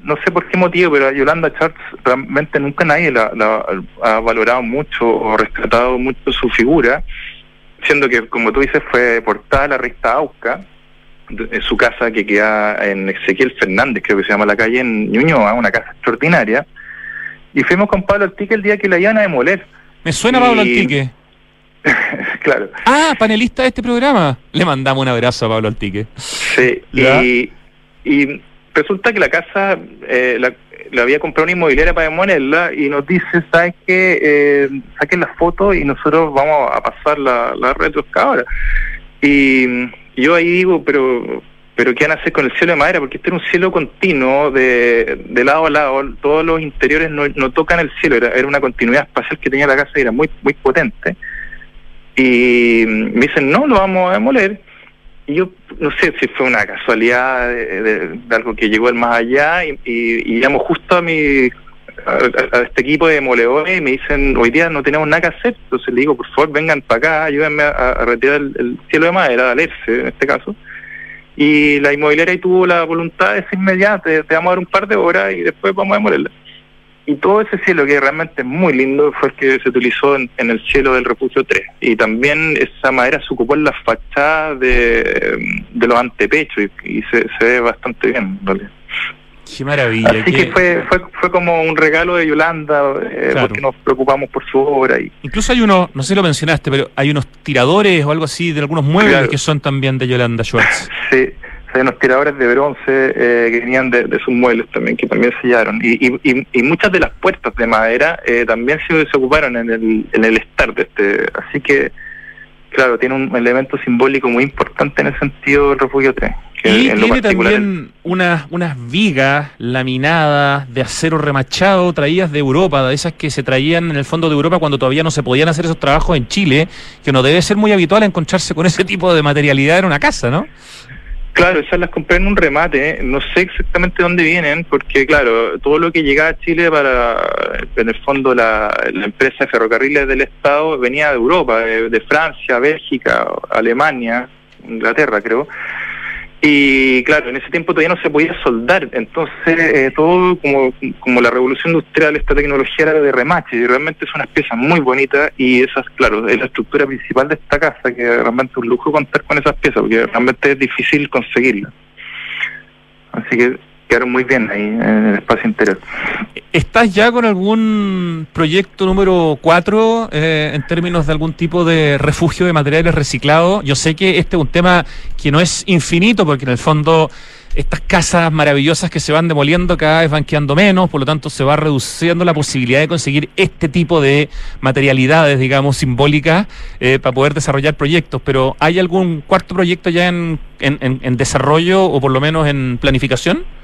no sé por qué motivo, pero a Yolanda Charts realmente nunca nadie la, ha valorado mucho o rescatado mucho su figura, siendo que, como tú dices, fue portada la revista AUCA, en su casa que queda en Ezequiel Fernández, creo que se llama la calle en Ñuñoa, una casa extraordinaria, y fuimos con Pablo Altique el día que la iban a demoler. Me suena Pablo Altique. claro. Ah, panelista de este programa. Le mandamos un abrazo a Pablo Altique. Sí, y, y, resulta que la casa eh, la, había comprado una inmobiliaria para demolerla y nos dice, ¿sabes qué? Eh, saquen las fotos y nosotros vamos a pasar la, la retroexcavadora. Y, yo ahí digo, pero pero ¿qué van a hacer con el cielo de madera? Porque este era un cielo continuo de, de lado a lado, todos los interiores no, no tocan el cielo, era, era, una continuidad espacial que tenía la casa y era muy, muy potente. Y me dicen, no, lo vamos a demoler. Y yo no sé si fue una casualidad de, algo que llegó el más allá y, y, llamo justo a mi a, este equipo de demoledores y me dicen, hoy día no tenemos nada que hacer. Entonces le digo, por favor, vengan para acá, ayúdenme a, retirar el, cielo de madera, de alerce en este caso. Y la inmobiliaria tuvo la voluntad de ser inmediata, te, te vamos a dar un par de horas y después vamos a demolerla y todo ese cielo que realmente es muy lindo fue el que se utilizó en, el cielo del refugio 3 y también esa madera se ocupó en la fachada de, los antepechos y, se, ve bastante bien Qué maravilla. Así que fue, fue, fue como un regalo de Yolanda, eh, porque nos preocupamos por su obra. Y... Incluso hay unos, no sé si lo mencionaste, pero hay unos tiradores o algo así de algunos muebles que son también de Yolanda Schwartz. Sí, hay unos tiradores de bronce eh, que venían de, sus muebles también, que también sellaron. Y, y, y muchas de las puertas de madera eh, también se, ocuparon en el, en el start. Este, así que claro, tiene un elemento simbólico muy importante en el sentido del refugio 3. y tiene también unas, unas vigas laminadas de acero remachado traídas de Europa, de esas que se traían en el fondo de Europa cuando todavía no se podían hacer esos trabajos en Chile, que no debe ser muy habitual encontrarse con ese tipo de materialidad en una casa, ¿no? Claro, esas las compré en un remate, no sé exactamente dónde vienen, porque claro, todo lo que llegaba a Chile para, en el fondo, la, empresa de ferrocarriles del Estado venía de Europa, de Francia, Bélgica, Alemania, Inglaterra creo, y claro, en ese tiempo todavía no se podía soldar, entonces eh, todo como, como la revolución industrial, esta tecnología era de remache, y realmente son unas piezas muy bonitas y esas, claro, es la estructura principal de esta casa, que realmente es un lujo contar con esas piezas, porque realmente es difícil conseguirlas. Así que quedaron muy bien ahí en el espacio interior. ¿Estás ya con algún proyecto número 4 eh, en términos de algún tipo de refugio de materiales reciclados? Yo sé que este es un tema que no es infinito, porque en el fondo estas casas maravillosas que se van demoliendo cada vez van quedando menos, por lo tanto se va reduciendo la posibilidad de conseguir este tipo de materialidades, digamos, simbólicas eh, para poder desarrollar proyectos. Pero ¿hay algún cuarto proyecto ya en, en desarrollo o por lo menos en planificación?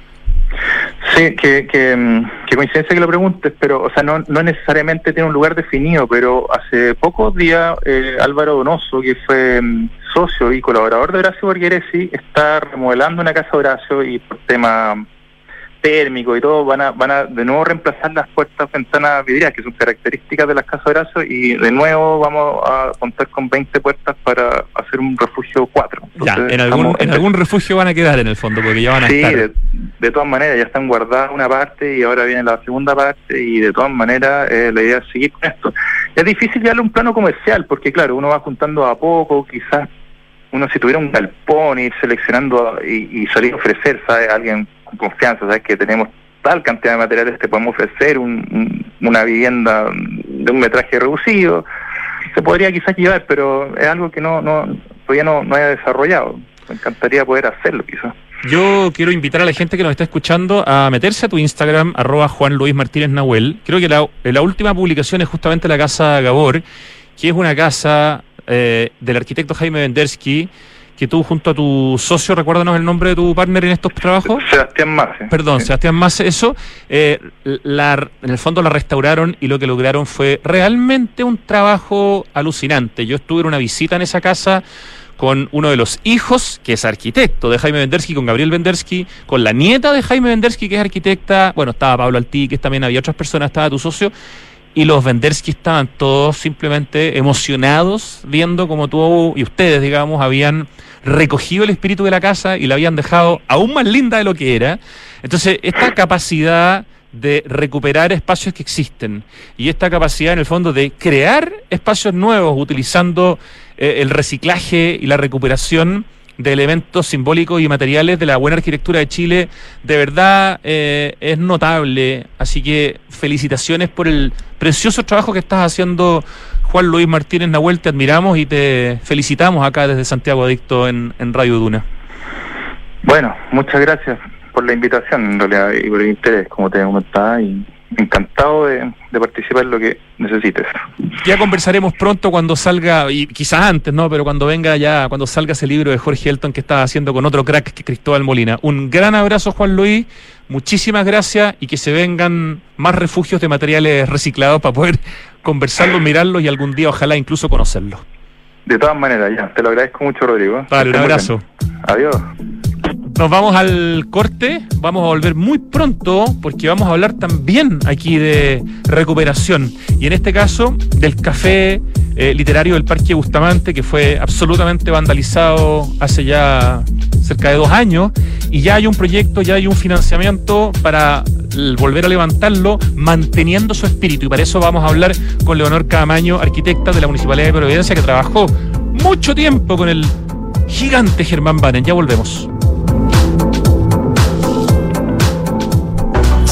Sí, que, que, mm, que, coincidencia que lo preguntes, pero, o sea, no, no necesariamente tiene un lugar definido, pero hace pocos días eh, Álvaro Donoso, que fue mm, socio y colaborador de Horacio Borgheresi, está remodelando una casa de Horacio y por tema térmico y todo, van a, van a de nuevo reemplazar las puertas ventanas vidriadas, que son características de las casas de Horacio, y de nuevo vamos a contar con 20 puertas para hacer un refugio 4. ya, en algún, en algún refugio van a quedar en el fondo, porque ya van a estar. Sí, de, todas maneras, ya están guardadas una parte y ahora viene la segunda parte, y de todas maneras eh, la idea es seguir con esto. Es difícil darle un plano comercial, porque claro, uno va juntando a poco, quizás uno si tuviera un galpón, ir seleccionando y, y salir a ofrecer, ¿sabe? A alguien confianza, sabes que tenemos tal cantidad de materiales que podemos ofrecer, una vivienda de un metraje reducido, se podría quizás llevar, pero es algo que no, no todavía no, haya desarrollado. Me encantaría poder hacerlo quizás. Yo quiero invitar a la gente que nos está escuchando a meterse a tu Instagram, arroba Juan Luis Martínez Nahuel. Creo que la, la última publicación es justamente la Casa Gabor, que es una casa eh, del arquitecto Jaime Vendersky, que tú junto a tu socio, recuérdanos el nombre de tu partner en estos trabajos. Sebastián Mace. Perdón, Sebastián Mace, eso, eh, la, en el fondo la restauraron y lo que lograron fue realmente un trabajo alucinante. Yo estuve en una visita en esa casa con uno de los hijos, que es arquitecto de Jaime Vendersky, con Gabriel Vendersky, con la nieta de Jaime Vendersky, que es arquitecta, bueno, estaba Pablo Altí, que también había otras personas, estaba tu socio, y los Vendersky estaban todos simplemente emocionados viendo como tú y ustedes, digamos, habían recogido el espíritu de la casa y la habían dejado aún más linda de lo que era. Entonces, esta capacidad de recuperar espacios que existen y esta capacidad en el fondo de crear espacios nuevos utilizando eh, el reciclaje y la recuperación de elementos simbólicos y materiales de la buena arquitectura de Chile, de verdad eh, es notable. Así que felicitaciones por el precioso trabajo que estás haciendo, Juan Luis Martínez Nahuel. Te admiramos y te felicitamos acá desde Santiago Adicto en, en Radio Duna. Bueno, muchas gracias por la invitación en realidad y por el interés, como te comentaba. Y encantado de, participar en lo que necesites. Ya conversaremos pronto cuando salga, y quizás antes, ¿no? Pero cuando venga ya, cuando salga ese libro de Jorge Elton que estaba haciendo con otro crack que Cristóbal Molina. Un gran abrazo, Juan Luis. Muchísimas gracias y que se vengan más refugios de materiales reciclados para poder conversarlos, mirarlos y algún día ojalá incluso conocerlos. De todas maneras, ya. Te lo agradezco mucho, Rodrigo. Vale, un abrazo. Adiós. Nos vamos al corte, vamos a volver muy pronto porque vamos a hablar también aquí de recuperación y en este caso del café eh, literario del Parque Bustamante que fue absolutamente vandalizado hace ya cerca de dos años y ya hay un proyecto, ya hay un financiamiento para volver a levantarlo manteniendo su espíritu y para eso vamos a hablar con Leonor Camaño, arquitecta de la Municipalidad de Providencia que trabajó mucho tiempo con el gigante Germán Banen. Ya volvemos.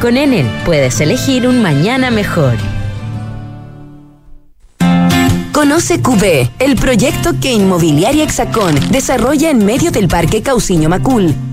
Con Enel puedes elegir un mañana mejor. Conoce QB, el proyecto que Inmobiliaria Hexacón desarrolla en medio del Parque Cauciño Macul,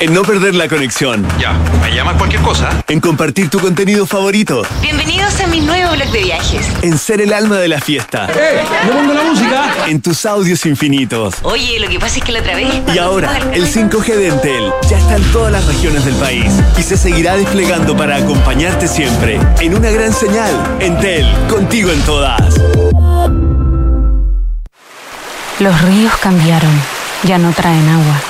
en no perder la conexión. Ya, me llamas cualquier cosa. En compartir tu contenido favorito. Bienvenidos a mi nuevo blog de viajes. En ser el alma de la fiesta. ¡Eh! ¡Le pongo la música! En tus audios infinitos. Oye, lo que pasa es que la otra vez. Y ahora, el 5G de Entel ya está en todas las regiones del país y se seguirá desplegando para acompañarte siempre. En una gran señal. Entel, contigo en todas. Los ríos cambiaron, ya no traen agua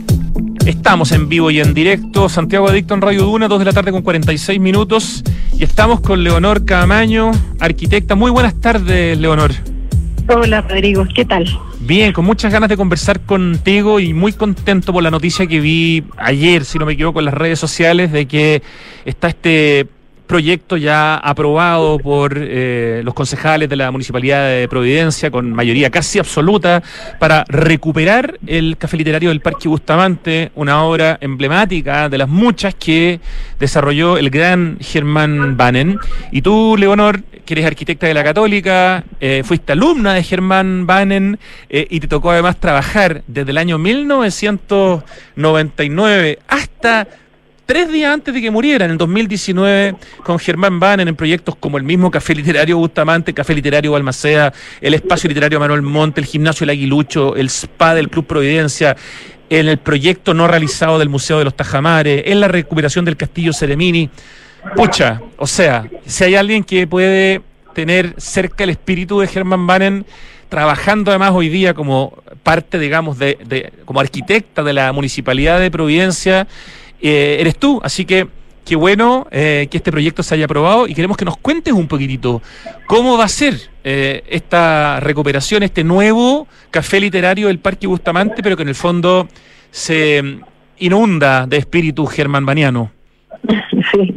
Estamos en vivo y en directo, Santiago Adicto en Radio Duna, 2 de la tarde con 46 minutos. Y estamos con Leonor Camaño, arquitecta. Muy buenas tardes, Leonor. Hola, Rodrigo, ¿qué tal? Bien, con muchas ganas de conversar contigo y muy contento por la noticia que vi ayer, si no me equivoco, en las redes sociales, de que está este proyecto ya aprobado por eh, los concejales de la Municipalidad de Providencia con mayoría casi absoluta para recuperar el café literario del Parque Bustamante, una obra emblemática de las muchas que desarrolló el gran Germán Banen. Y tú, Leonor, que eres arquitecta de la Católica, eh, fuiste alumna de Germán Banen eh, y te tocó además trabajar desde el año 1999 hasta tres días antes de que muriera, en el 2019, con Germán Banen en proyectos como el mismo Café Literario Bustamante, Café Literario Balmaceda, el Espacio Literario Manuel Monte, el Gimnasio El Aguilucho, el SPA del Club Providencia, en el proyecto no realizado del Museo de los Tajamares, en la recuperación del Castillo Seremini. Pucha, o sea, si hay alguien que puede tener cerca el espíritu de Germán Banen, trabajando además hoy día como parte, digamos, de, como arquitecta de la Municipalidad de Providencia, eh, eres tú. Así que qué bueno eh, que este proyecto se haya aprobado y queremos que nos cuentes un poquitito cómo va a ser eh, esta recuperación, este nuevo café literario del Parque Bustamante, pero que en el fondo se mm, inunda de espíritu germán-baniano. Sí,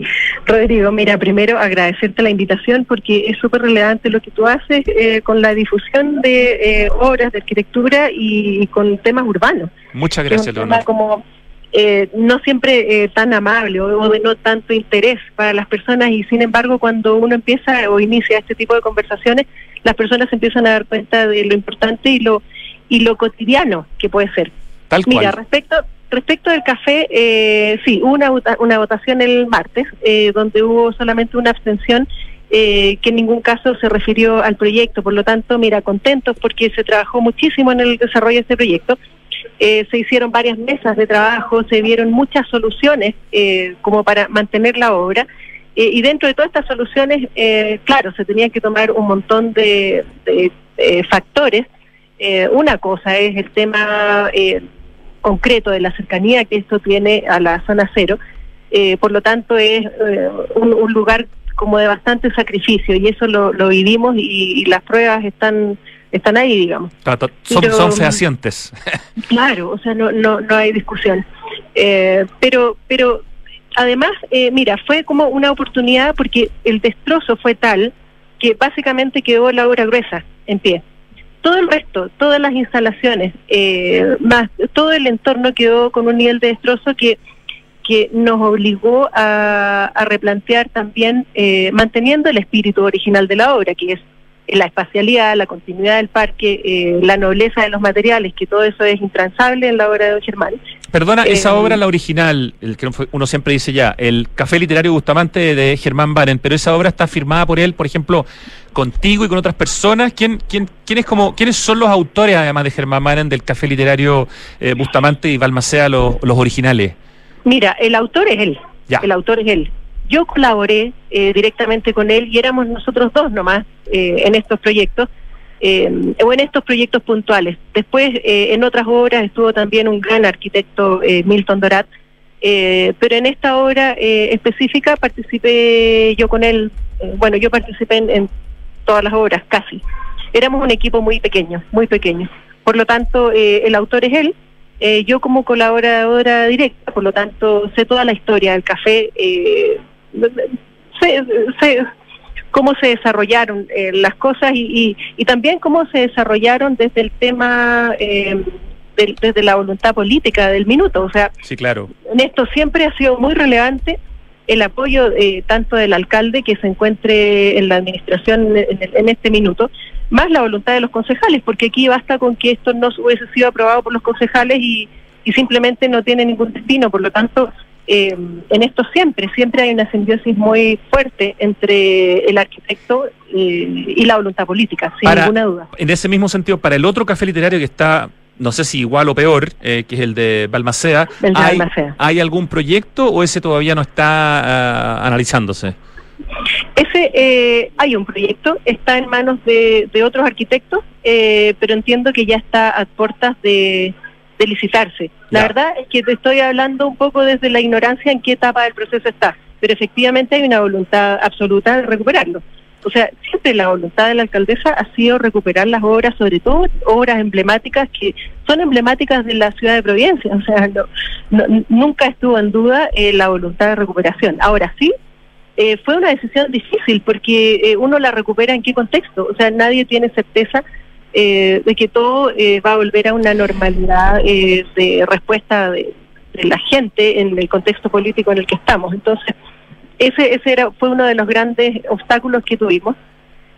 Rodrigo, mira, primero agradecerte la invitación porque es súper relevante lo que tú haces con la difusión de obras de arquitectura y, con temas urbanos. Muchas gracias, Leonor. Como eh, no siempre eh, tan amable o, de no tanto interés para las personas y sin embargo cuando uno empieza o inicia este tipo de conversaciones las personas empiezan a dar cuenta de lo importante y lo y lo cotidiano que puede ser. Tal Mira, respecto respecto del café, eh, sí, hubo una, una votación el martes, eh, donde hubo solamente una abstención eh, que en ningún caso se refirió al proyecto. Por lo tanto, mira, contentos porque se trabajó muchísimo en el desarrollo de este proyecto. Eh, se hicieron varias mesas de trabajo, se vieron muchas soluciones eh, como para mantener la obra. Eh, y dentro de todas estas soluciones, eh, claro, se tenían que tomar un montón de, eh, factores. Una cosa es el tema concreto de la cercanía que esto tiene a la zona cero. Por lo tanto, es un, un lugar como de bastante sacrificio y eso lo, lo vivimos y, y las pruebas están están ahí, digamos. Tato, son, Pero- son fehacientes. Claro, o sea, no, no, no hay discusión. Eh, pero, pero además, eh, mira, fue como una oportunidad porque el destrozo fue tal que básicamente quedó la obra gruesa en pie. Todo el resto, todas las instalaciones, eh, más todo el entorno quedó con un nivel de destrozo que que nos obligó a, a replantear también, eh, manteniendo el espíritu original de la obra, que es la espacialidad, la continuidad del parque, eh, la nobleza de los materiales, que todo eso es intransable en la obra de Don Germán. Perdona, esa Eh, obra, la original, el que uno siempre dice ya, el Café Literario Bustamante de Germán Baren, pero esa obra está firmada por él, por ejemplo, contigo y con otras personas. ¿Quién, quién, quién es como, ¿Quiénes son los autores, además de Germán Baren, del Café Literario eh, Bustamante y Balmacea, los, los originales? Mira, el autor es él. Ya. El autor es él. Yo colaboré eh, directamente con él y éramos nosotros dos nomás eh, en estos proyectos, eh, o en estos proyectos puntuales. Después, eh, en otras obras estuvo también un gran arquitecto, eh, Milton Dorat, pero en esta obra específica participé yo con él, bueno, yo participé en, todas las obras, casi. Éramos un equipo muy pequeño, muy pequeño. Por lo tanto, eh, el autor es él, yo como colaboradora directa, por lo tanto, sé toda la historia del café, eh, sé cómo se desarrollaron eh, las cosas y, y, y también cómo se desarrollaron desde el tema, eh, del- desde la voluntad política del minuto. O sea, Sí, claro. en esto siempre ha sido muy relevante el apoyo eh, tanto del alcalde que se encuentre en la administración en, este minuto, más la voluntad de los concejales, porque aquí basta con que esto no hubiese sido aprobado por los concejales y, y simplemente no tiene ningún destino. Por lo tanto, eh, en esto siempre, siempre hay una simbiosis muy fuerte entre el arquitecto eh, y la voluntad política, sin Para- ninguna duda. En ese mismo sentido, para el otro café literario que está, no sé si igual o peor, eh, que es el de Balmacea, El de ¿hay. ¿hay algún proyecto o ese todavía no está ah, analizándose? Ese, eh, hay un proyecto, está en manos de, de otros arquitectos, eh, pero entiendo que ya está a puertas de, de licitarse. La Ya. verdad es que te estoy hablando un poco desde la ignorancia en qué etapa del proceso está, pero efectivamente hay una voluntad absoluta de recuperarlo. O sea, siempre la voluntad de la alcaldesa ha sido recuperar las obras, sobre todo obras emblemáticas que son emblemáticas de la ciudad de Providencia. O sea, no- no- nunca estuvo en duda eh, la voluntad de recuperación. Ahora sí, eh, fue una decisión difícil porque eh, uno la recupera en qué contexto. O sea, nadie tiene certeza eh, de que todo eh, va a volver a una normalidad eh, de respuesta de, de la gente en el contexto político en el que estamos. Entonces, ese, ese era, fue uno de los grandes obstáculos que tuvimos,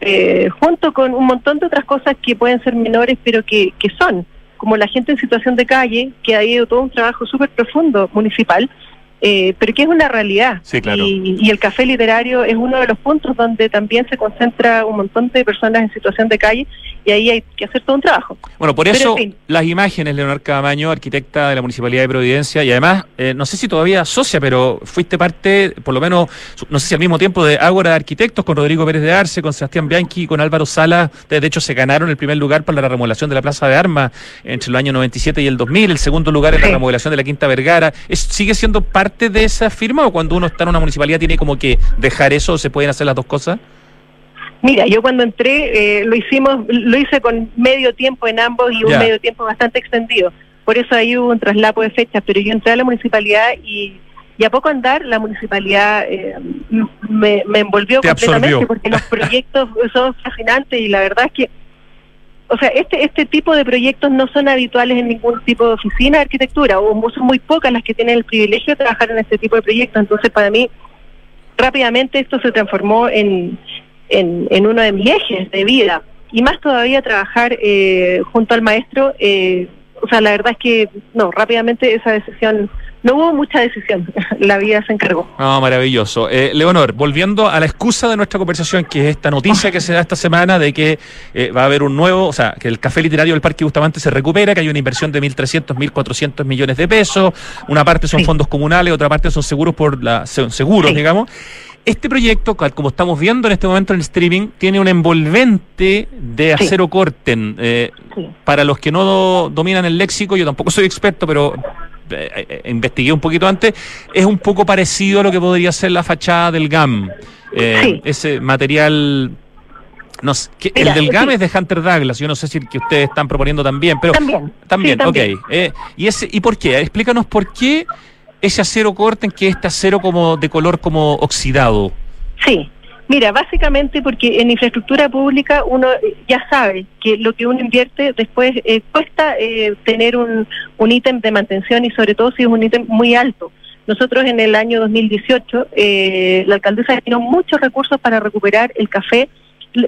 eh, junto con un montón de otras cosas que pueden ser menores, pero que, que son, como la gente en situación de calle, que ha ido todo un trabajo súper profundo municipal, eh, pero que es una realidad. Sí, claro. Y, y el café literario es uno de los puntos donde también se concentra un montón de personas en situación de calle y ahí hay que hacer todo un trabajo. Bueno, por Pero, eso en fin. las imágenes, Leonor Camaño, arquitecta de la Municipalidad de Providencia, y además, eh, no sé si todavía socia, pero fuiste parte, por lo menos, no sé si al mismo tiempo, de Ágora de Arquitectos, con Rodrigo Pérez de Arce, con Sebastián Bianchi, con Álvaro Sala. De hecho, se ganaron el primer lugar para la remodelación de la Plaza de Armas entre los años 97 y el 2000, el segundo lugar en la remodelación de la Quinta Vergara. ¿Es, ¿Sigue siendo parte de esa firma o cuando uno está en una municipalidad tiene como que dejar eso o se pueden hacer las dos cosas? Mira, yo cuando entré eh, lo hicimos, lo hice con medio tiempo en ambos y un medio tiempo bastante extendido. Por eso ahí hubo un traslapo de fechas, pero yo entré a la municipalidad y, y a poco andar la municipalidad eh, me, me envolvió Te completamente absorbió. porque los proyectos son fascinantes y la verdad es que, o sea, este este tipo de proyectos no son habituales en ningún tipo de oficina de arquitectura o son muy pocas las que tienen el privilegio de trabajar en este tipo de proyectos. Entonces, para mí, rápidamente esto se transformó en, en, en uno de mis ejes de vida. y más todavía trabajar eh, junto al maestro, eh, o sea, la verdad es que no, rápidamente esa decisión no hubo mucha decisión, la vida se encargó. No, maravilloso. Eh, Leonor, volviendo a la excusa de nuestra conversación, que es esta noticia que se da esta semana de que eh, va a haber un nuevo, o sea, que el café literario del Parque Bustamante se recupera, que hay una inversión de 1.300, 1.400 millones de pesos, una parte son fondos comunales, otra parte son seguros por la, seguros, digamos. Este proyecto, como estamos viendo en este momento en el streaming, tiene un envolvente de acero corten. Eh, para los que no dominan el léxico, yo tampoco soy experto, pero eh, eh, investigué un poquito antes, es un poco parecido a lo que podría ser la fachada del GAM. Eh, ese material no que el del GAM es de Hunter Douglas, yo no sé si que ustedes están proponiendo también, pero también, también, ok. y ese y por qué? Explícanos por qué ese acero corten que este acero como de color como oxidado. Sí, Mira, básicamente porque en infraestructura pública uno ya sabe que lo que uno invierte después eh, cuesta eh, tener un, un ítem de mantención y sobre todo si es un ítem muy alto. Nosotros en el año 2018, eh, la alcaldesa destinó muchos recursos para recuperar el café,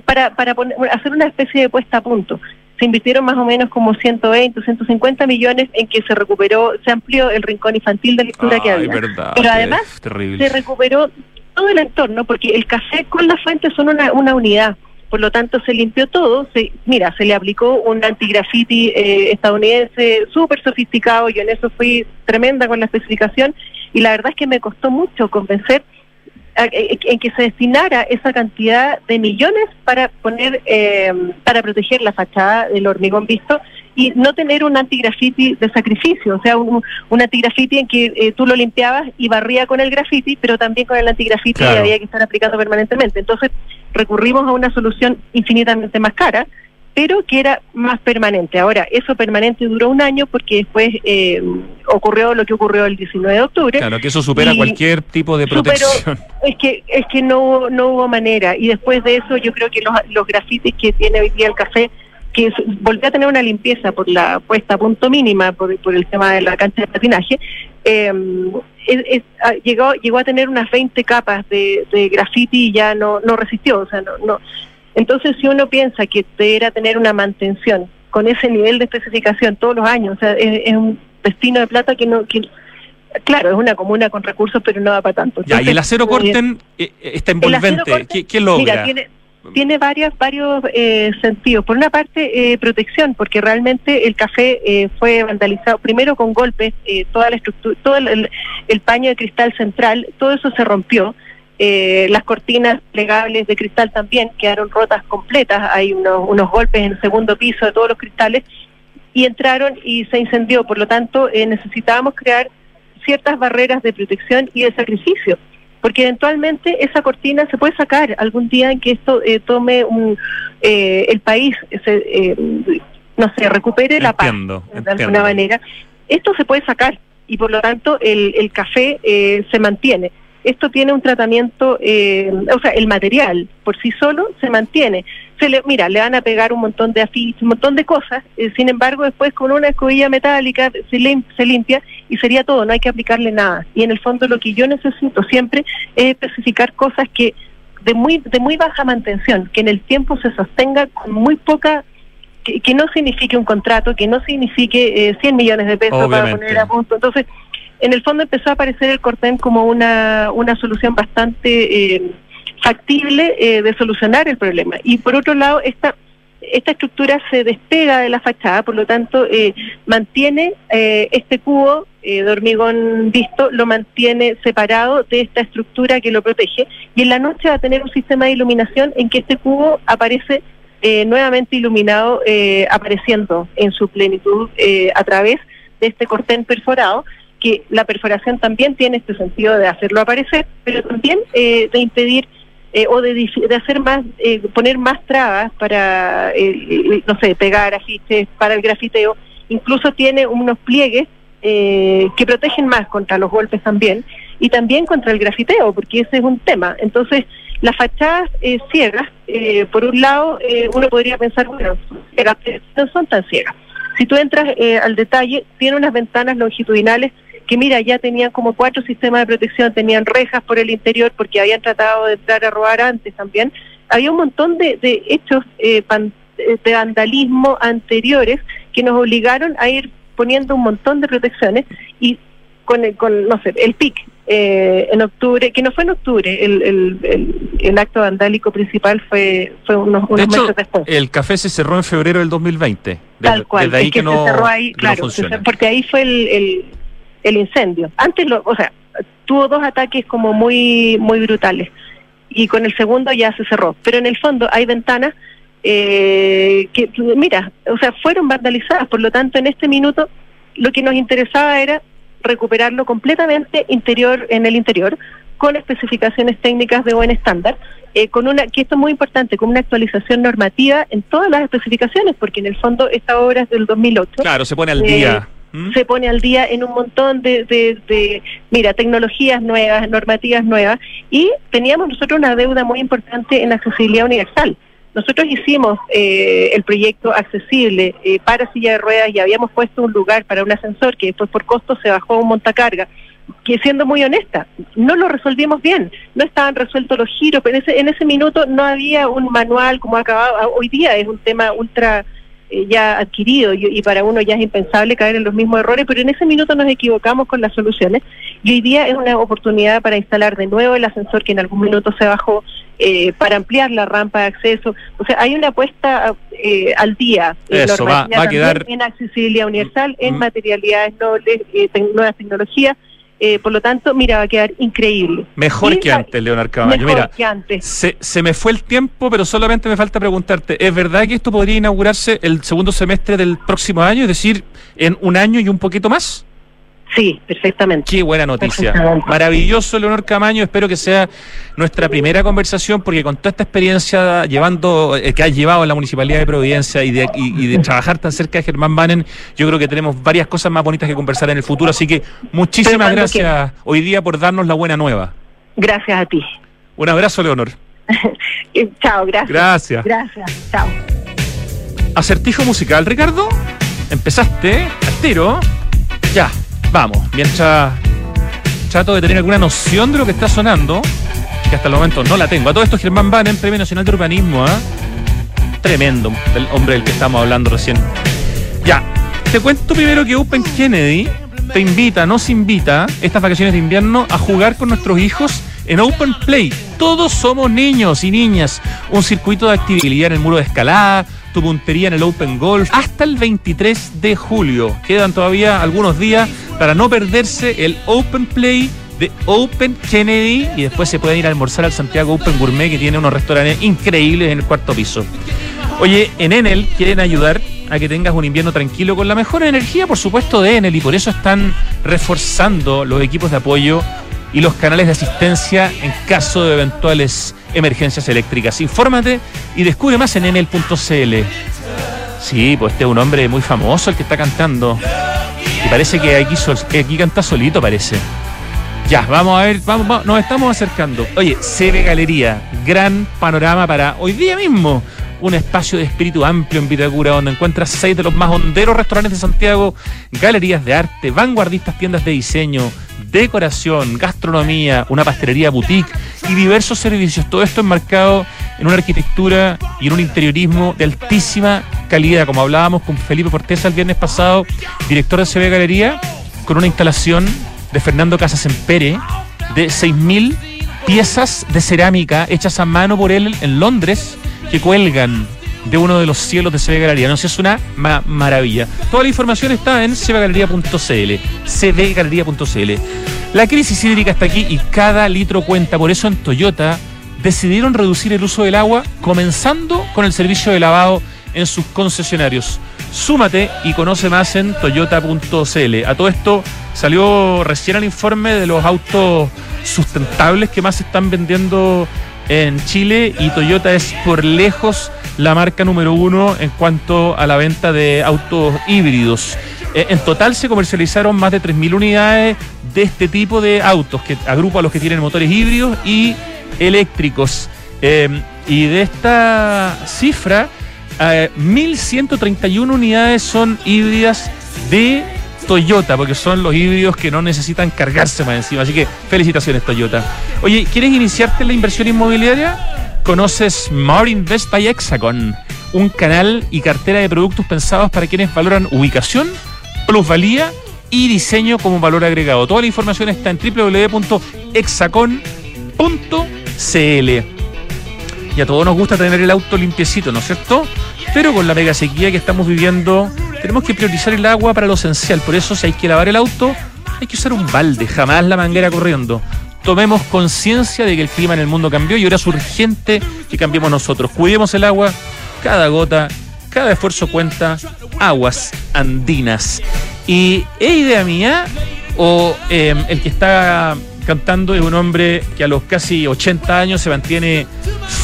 para, para hacer una especie de puesta a punto. Se invirtieron más o menos como 120, 150 millones en que se recuperó, se amplió el rincón infantil de lectura que había. Pero además se recuperó todo el entorno, porque el café con la fuente son una, una unidad. Por lo tanto, se limpió todo. Se, mira, se le aplicó un antigraffiti eh, estadounidense súper sofisticado. Yo en eso fui tremenda con la especificación. Y la verdad es que me costó mucho convencer en que se destinara esa cantidad de millones para poner, eh, para proteger la fachada del hormigón visto y no tener un antigrafiti de sacrificio, o sea, un, un antigrafiti en que eh, tú lo limpiabas y barría con el grafiti, pero también con el antigrafiti había que estar aplicando permanentemente. Entonces recurrimos a una solución infinitamente más cara, pero que era más permanente. Ahora, eso permanente duró un año porque después eh, ocurrió lo que ocurrió el 19 de octubre. Claro, que eso supera cualquier tipo de protección. es que es que no, no hubo manera. Y después de eso, yo creo que los, los grafitis que tiene hoy día el café que volvió a tener una limpieza por la puesta a punto mínima, por, el tema de la cancha de patinaje, eh, ah, llegó, llegó a tener unas 20 capas de, de graffiti y ya no, no resistió. O sea, no, no. Entonces, si uno piensa que debería tener una mantención con ese nivel de especificación todos los años, o sea, es, un destino de plata que no... Que, Claro, es una comuna con recursos, pero no va para tanto. ya, y el acero corten eh, eh, está envolvente. ¿Qué, logra? tiene, tiene varias, varios eh, sentidos. Por una parte, eh, protección, porque realmente el café eh, fue vandalizado primero con golpes, toda la estructura, todo el, paño de cristal central, todo eso se rompió. Las cortinas plegables de cristal también quedaron rotas completas. Hay unos, unos golpes en el segundo piso de todos los cristales y entraron y se incendió. Por lo tanto, necesitábamos crear ciertas barreras de protección y de sacrificio porque eventualmente esa cortina se puede sacar algún día en que esto eh, tome un, eh, el país, se, eh, no sé, recupere la paz de alguna manera. Esto se puede sacar y por lo tanto el, el café se mantiene esto tiene un tratamiento, eh, o sea, el material por sí solo se mantiene. Se le, mira, le van a pegar un montón de afiches, un montón de cosas, eh, sin embargo, después con una escobilla metálica se, se limpia y sería todo, no hay que aplicarle nada. Y en el fondo lo que yo necesito siempre es especificar cosas que de muy, de muy baja mantención, que en el tiempo se sostenga con muy poca que, no signifique un contrato, que no signifique eh, 100 millones de pesos para poner a punto. Entonces, en el fondo empezó a aparecer el cortén como una, una solución bastante eh, factible eh, de solucionar el problema. Y por otro lado, esta, esta estructura se despega de la fachada, por lo tanto, eh, mantiene este cubo de hormigón visto, lo mantiene separado de esta estructura que lo protege, y en la noche va a tener un sistema de iluminación en que este cubo aparece nuevamente iluminado, apareciendo en su plenitud a través de este cortén perforado, que la perforación también tiene este sentido de hacerlo aparecer, pero también eh, de impedir eh, o de, de, hacer más, eh, poner más trabas para, no sé, pegar afiches para el grafiteo. Incluso tiene unos pliegues que protegen más contra los golpes también y también contra el grafiteo, porque ese es un tema. Entonces, las fachadas ciegas, por un lado, uno podría pensar, bueno, no son tan ciegas. Si tú entras al detalle, tiene unas ventanas longitudinales que mira, ya tenían como cuatro sistemas de protección, tenían rejas por el interior porque habían tratado de entrar a robar antes también. Había un montón de, hechos eh, de vandalismo anteriores que nos obligaron a ir poniendo un montón de protecciones y con, el, con no sé, el PIC eh, en octubre, que no fue en octubre, el, el, el, acto vandálico principal fue, fue unos, unos meses después. El café se cerró en febrero del 2020. Tal cual, ahí que, no, se cerró ahí, claro, porque ahí fue el, el, incendio. Antes, lo, o sea, tuvo dos ataques como muy, muy brutales y con el segundo ya se cerró. Pero en el fondo hay ventanas eh, que, mira, o sea, fueron vandalizadas, por lo tanto, en este minuto lo que nos interesaba era recuperarlo completamente interior en el interior con especificaciones técnicas de buen estándar, eh, con una que esto es muy importante, con una actualización normativa en todas las especificaciones, porque en el fondo esta obra es del 2008. Claro, se pone al día. ¿Mm? Se pone al día en un montón de, de, mira, tecnologías nuevas, normativas nuevas, y teníamos nosotros una deuda muy importante en accesibilidad universal. Nosotros hicimos eh, el proyecto accesible eh, para silla de ruedas y habíamos puesto un lugar para un ascensor que después por costo se bajó a un montacarga que siendo muy honesta, no lo resolvimos bien, no estaban resueltos los giros, pero en ese, en ese minuto no había un manual como acababa, hoy día es un tema ultra ya adquirido y, para uno ya es impensable caer en los mismos errores, pero en ese minuto nos equivocamos con las soluciones y hoy día es una oportunidad para instalar de nuevo el ascensor que en algún minuto se bajó, eh, para ampliar la rampa de acceso. O sea, hay una apuesta eh, al día Eso, va, a quedar... en accesibilidad universal, en mm. materialidades nobles, nuevas tecnologías eh, por lo tanto, mira, va a quedar increíble. Mejor que antes, Leonardo Caballo. Mejor mira, que antes. Se, se, me fue el tiempo, pero solamente me falta preguntarte, ¿es verdad que esto podría inaugurarse el segundo semestre del próximo año, es decir, en un año y un poquito más? Sí, perfectamente. Qué buena noticia. Maravilloso, Leonor Camaño. Espero que sea nuestra primera conversación, porque con toda esta experiencia llevando eh, que has llevado en la Municipalidad de Providencia y de, y, de trabajar tan cerca de Germán Banen, yo creo que tenemos varias cosas más bonitas que conversar en el futuro. Así que muchísimas gracias hoy día por darnos la buena nueva. Gracias a ti. Un abrazo, Leonor. Chao, gracias. Gracias. Gracias. Chao. Acertijo musical, Ricardo. Empezaste al tiro. Ya. Vamos, mientras trato de tener alguna noción de lo que está sonando, que hasta el momento no la tengo. A todo esto Germán Van en Premio Nacional de Urbanismo, ¿ah? Tremendo, el hombre del que estamos hablando recién. Ya, te cuento primero que Open Kennedy te invita, nos invita estas vacaciones de invierno a jugar con nuestros hijos en Open Play. Todos somos niños y niñas. Un circuito de actividad en el muro de escalada, tu puntería en el Open Golf hasta el 23 de julio. Quedan todavía algunos días para no perderse el Open Play de Open Kennedy y después se pueden ir a almorzar al Santiago Open Gourmet que tiene unos restaurantes increíbles en el cuarto piso. Oye, en Enel quieren ayudar a que tengas un invierno tranquilo con la mejor energía, por supuesto, de Enel y por eso están reforzando los equipos de apoyo y los canales de asistencia en caso de eventuales emergencias eléctricas. Infórmate y descubre más en enel.cl. Sí, pues este es un hombre muy famoso el que está cantando. Y parece que aquí, aquí canta solito, parece. Ya, vamos a ver, vamos, nos estamos acercando. Oye, CB Galería, gran panorama para hoy día mismo. Un espacio de espíritu amplio en Vitacura, donde encuentras seis de los más honderos restaurantes de Santiago, galerías de arte, vanguardistas tiendas de diseño, decoración, gastronomía, una pastelería boutique y diversos servicios. Todo esto enmarcado en una arquitectura y en un interiorismo de altísima calidad, como hablábamos con Felipe Portesa el viernes pasado, director de CB Galería, con una instalación de Fernando Casas Empere de 6.000 piezas de cerámica hechas a mano por él en Londres que cuelgan de uno de los cielos de CB Galería. No sé, es una maravilla. Toda la información está en cbgalería.cl. cbgalería.cl. La crisis hídrica está aquí y cada litro cuenta. Por eso en Toyota decidieron reducir el uso del agua, comenzando con el servicio de lavado en sus concesionarios. Súmate y conoce más en toyota.cl. A todo esto salió recién el informe de los autos sustentables que más se están vendiendo en Chile y Toyota es por lejos la marca número uno en cuanto a la venta de autos híbridos. Eh, en total se comercializaron más de 3.000 unidades de este tipo de autos, que agrupa a los que tienen motores híbridos y eléctricos. Eh, y de esta cifra, 1.131 eh, unidades son híbridas de Toyota, porque son los híbridos que no necesitan cargarse más encima. Así que felicitaciones, Toyota. Oye, ¿quieres iniciarte en la inversión inmobiliaria? conoces Smart Invest by Hexagon, un canal y cartera de productos pensados para quienes valoran ubicación, plusvalía y diseño como valor agregado. Toda la información está en www.exacon.cl. Y a todos nos gusta tener el auto limpiecito, ¿no es cierto? Pero con la mega sequía que estamos viviendo, tenemos que priorizar el agua para lo esencial. Por eso, si hay que lavar el auto, hay que usar un balde, jamás la manguera corriendo. Tomemos conciencia de que el clima en el mundo cambió y ahora es urgente que cambiemos nosotros. Cuidemos el agua, cada gota, cada esfuerzo cuenta. Aguas andinas. ¿Y es idea mía o em, el que está cantando es un hombre que a los casi 80 años se mantiene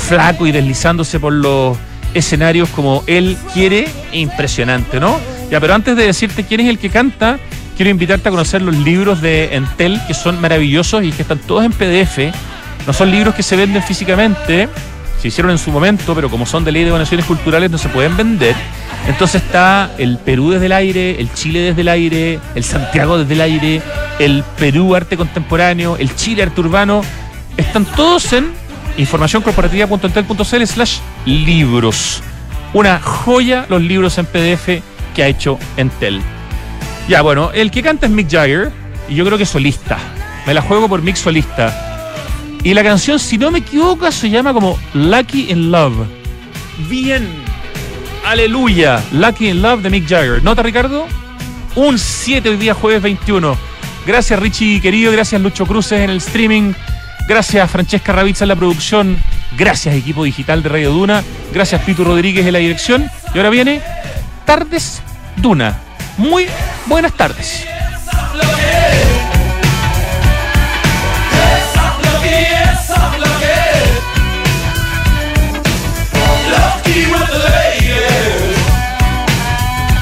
flaco y deslizándose por los escenarios como él quiere? Impresionante, ¿no? Ya, pero antes de decirte quién es el que canta, quiero invitarte a conocer los libros de Entel, que son maravillosos y que están todos en PDF. No son libros que se venden físicamente, se hicieron en su momento, pero como son de ley de donaciones culturales no se pueden vender. Entonces está el Perú desde el aire, el Chile desde el aire, el Santiago desde el aire, el Perú arte contemporáneo, el Chile arte urbano. Están todos en informacioncorporativa.entel.cl slash libros. Una joya los libros en PDF que ha hecho Entel. Ya, bueno, el que canta es Mick Jagger y yo creo que es solista. Me la juego por Mick solista. Y la canción, si no me equivoco, se llama como Lucky in Love. Bien. Aleluya. Lucky in Love de Mick Jagger. ¿Nota, Ricardo? Un 7 hoy día, jueves 21. Gracias, Richie querido. Gracias, Lucho Cruces en el streaming. Gracias, Francesca Ravizza en la producción. Gracias, equipo digital de Radio Duna. Gracias, Pito Rodríguez en la dirección. Y ahora viene Tardes Duna. Muy buenas tardes.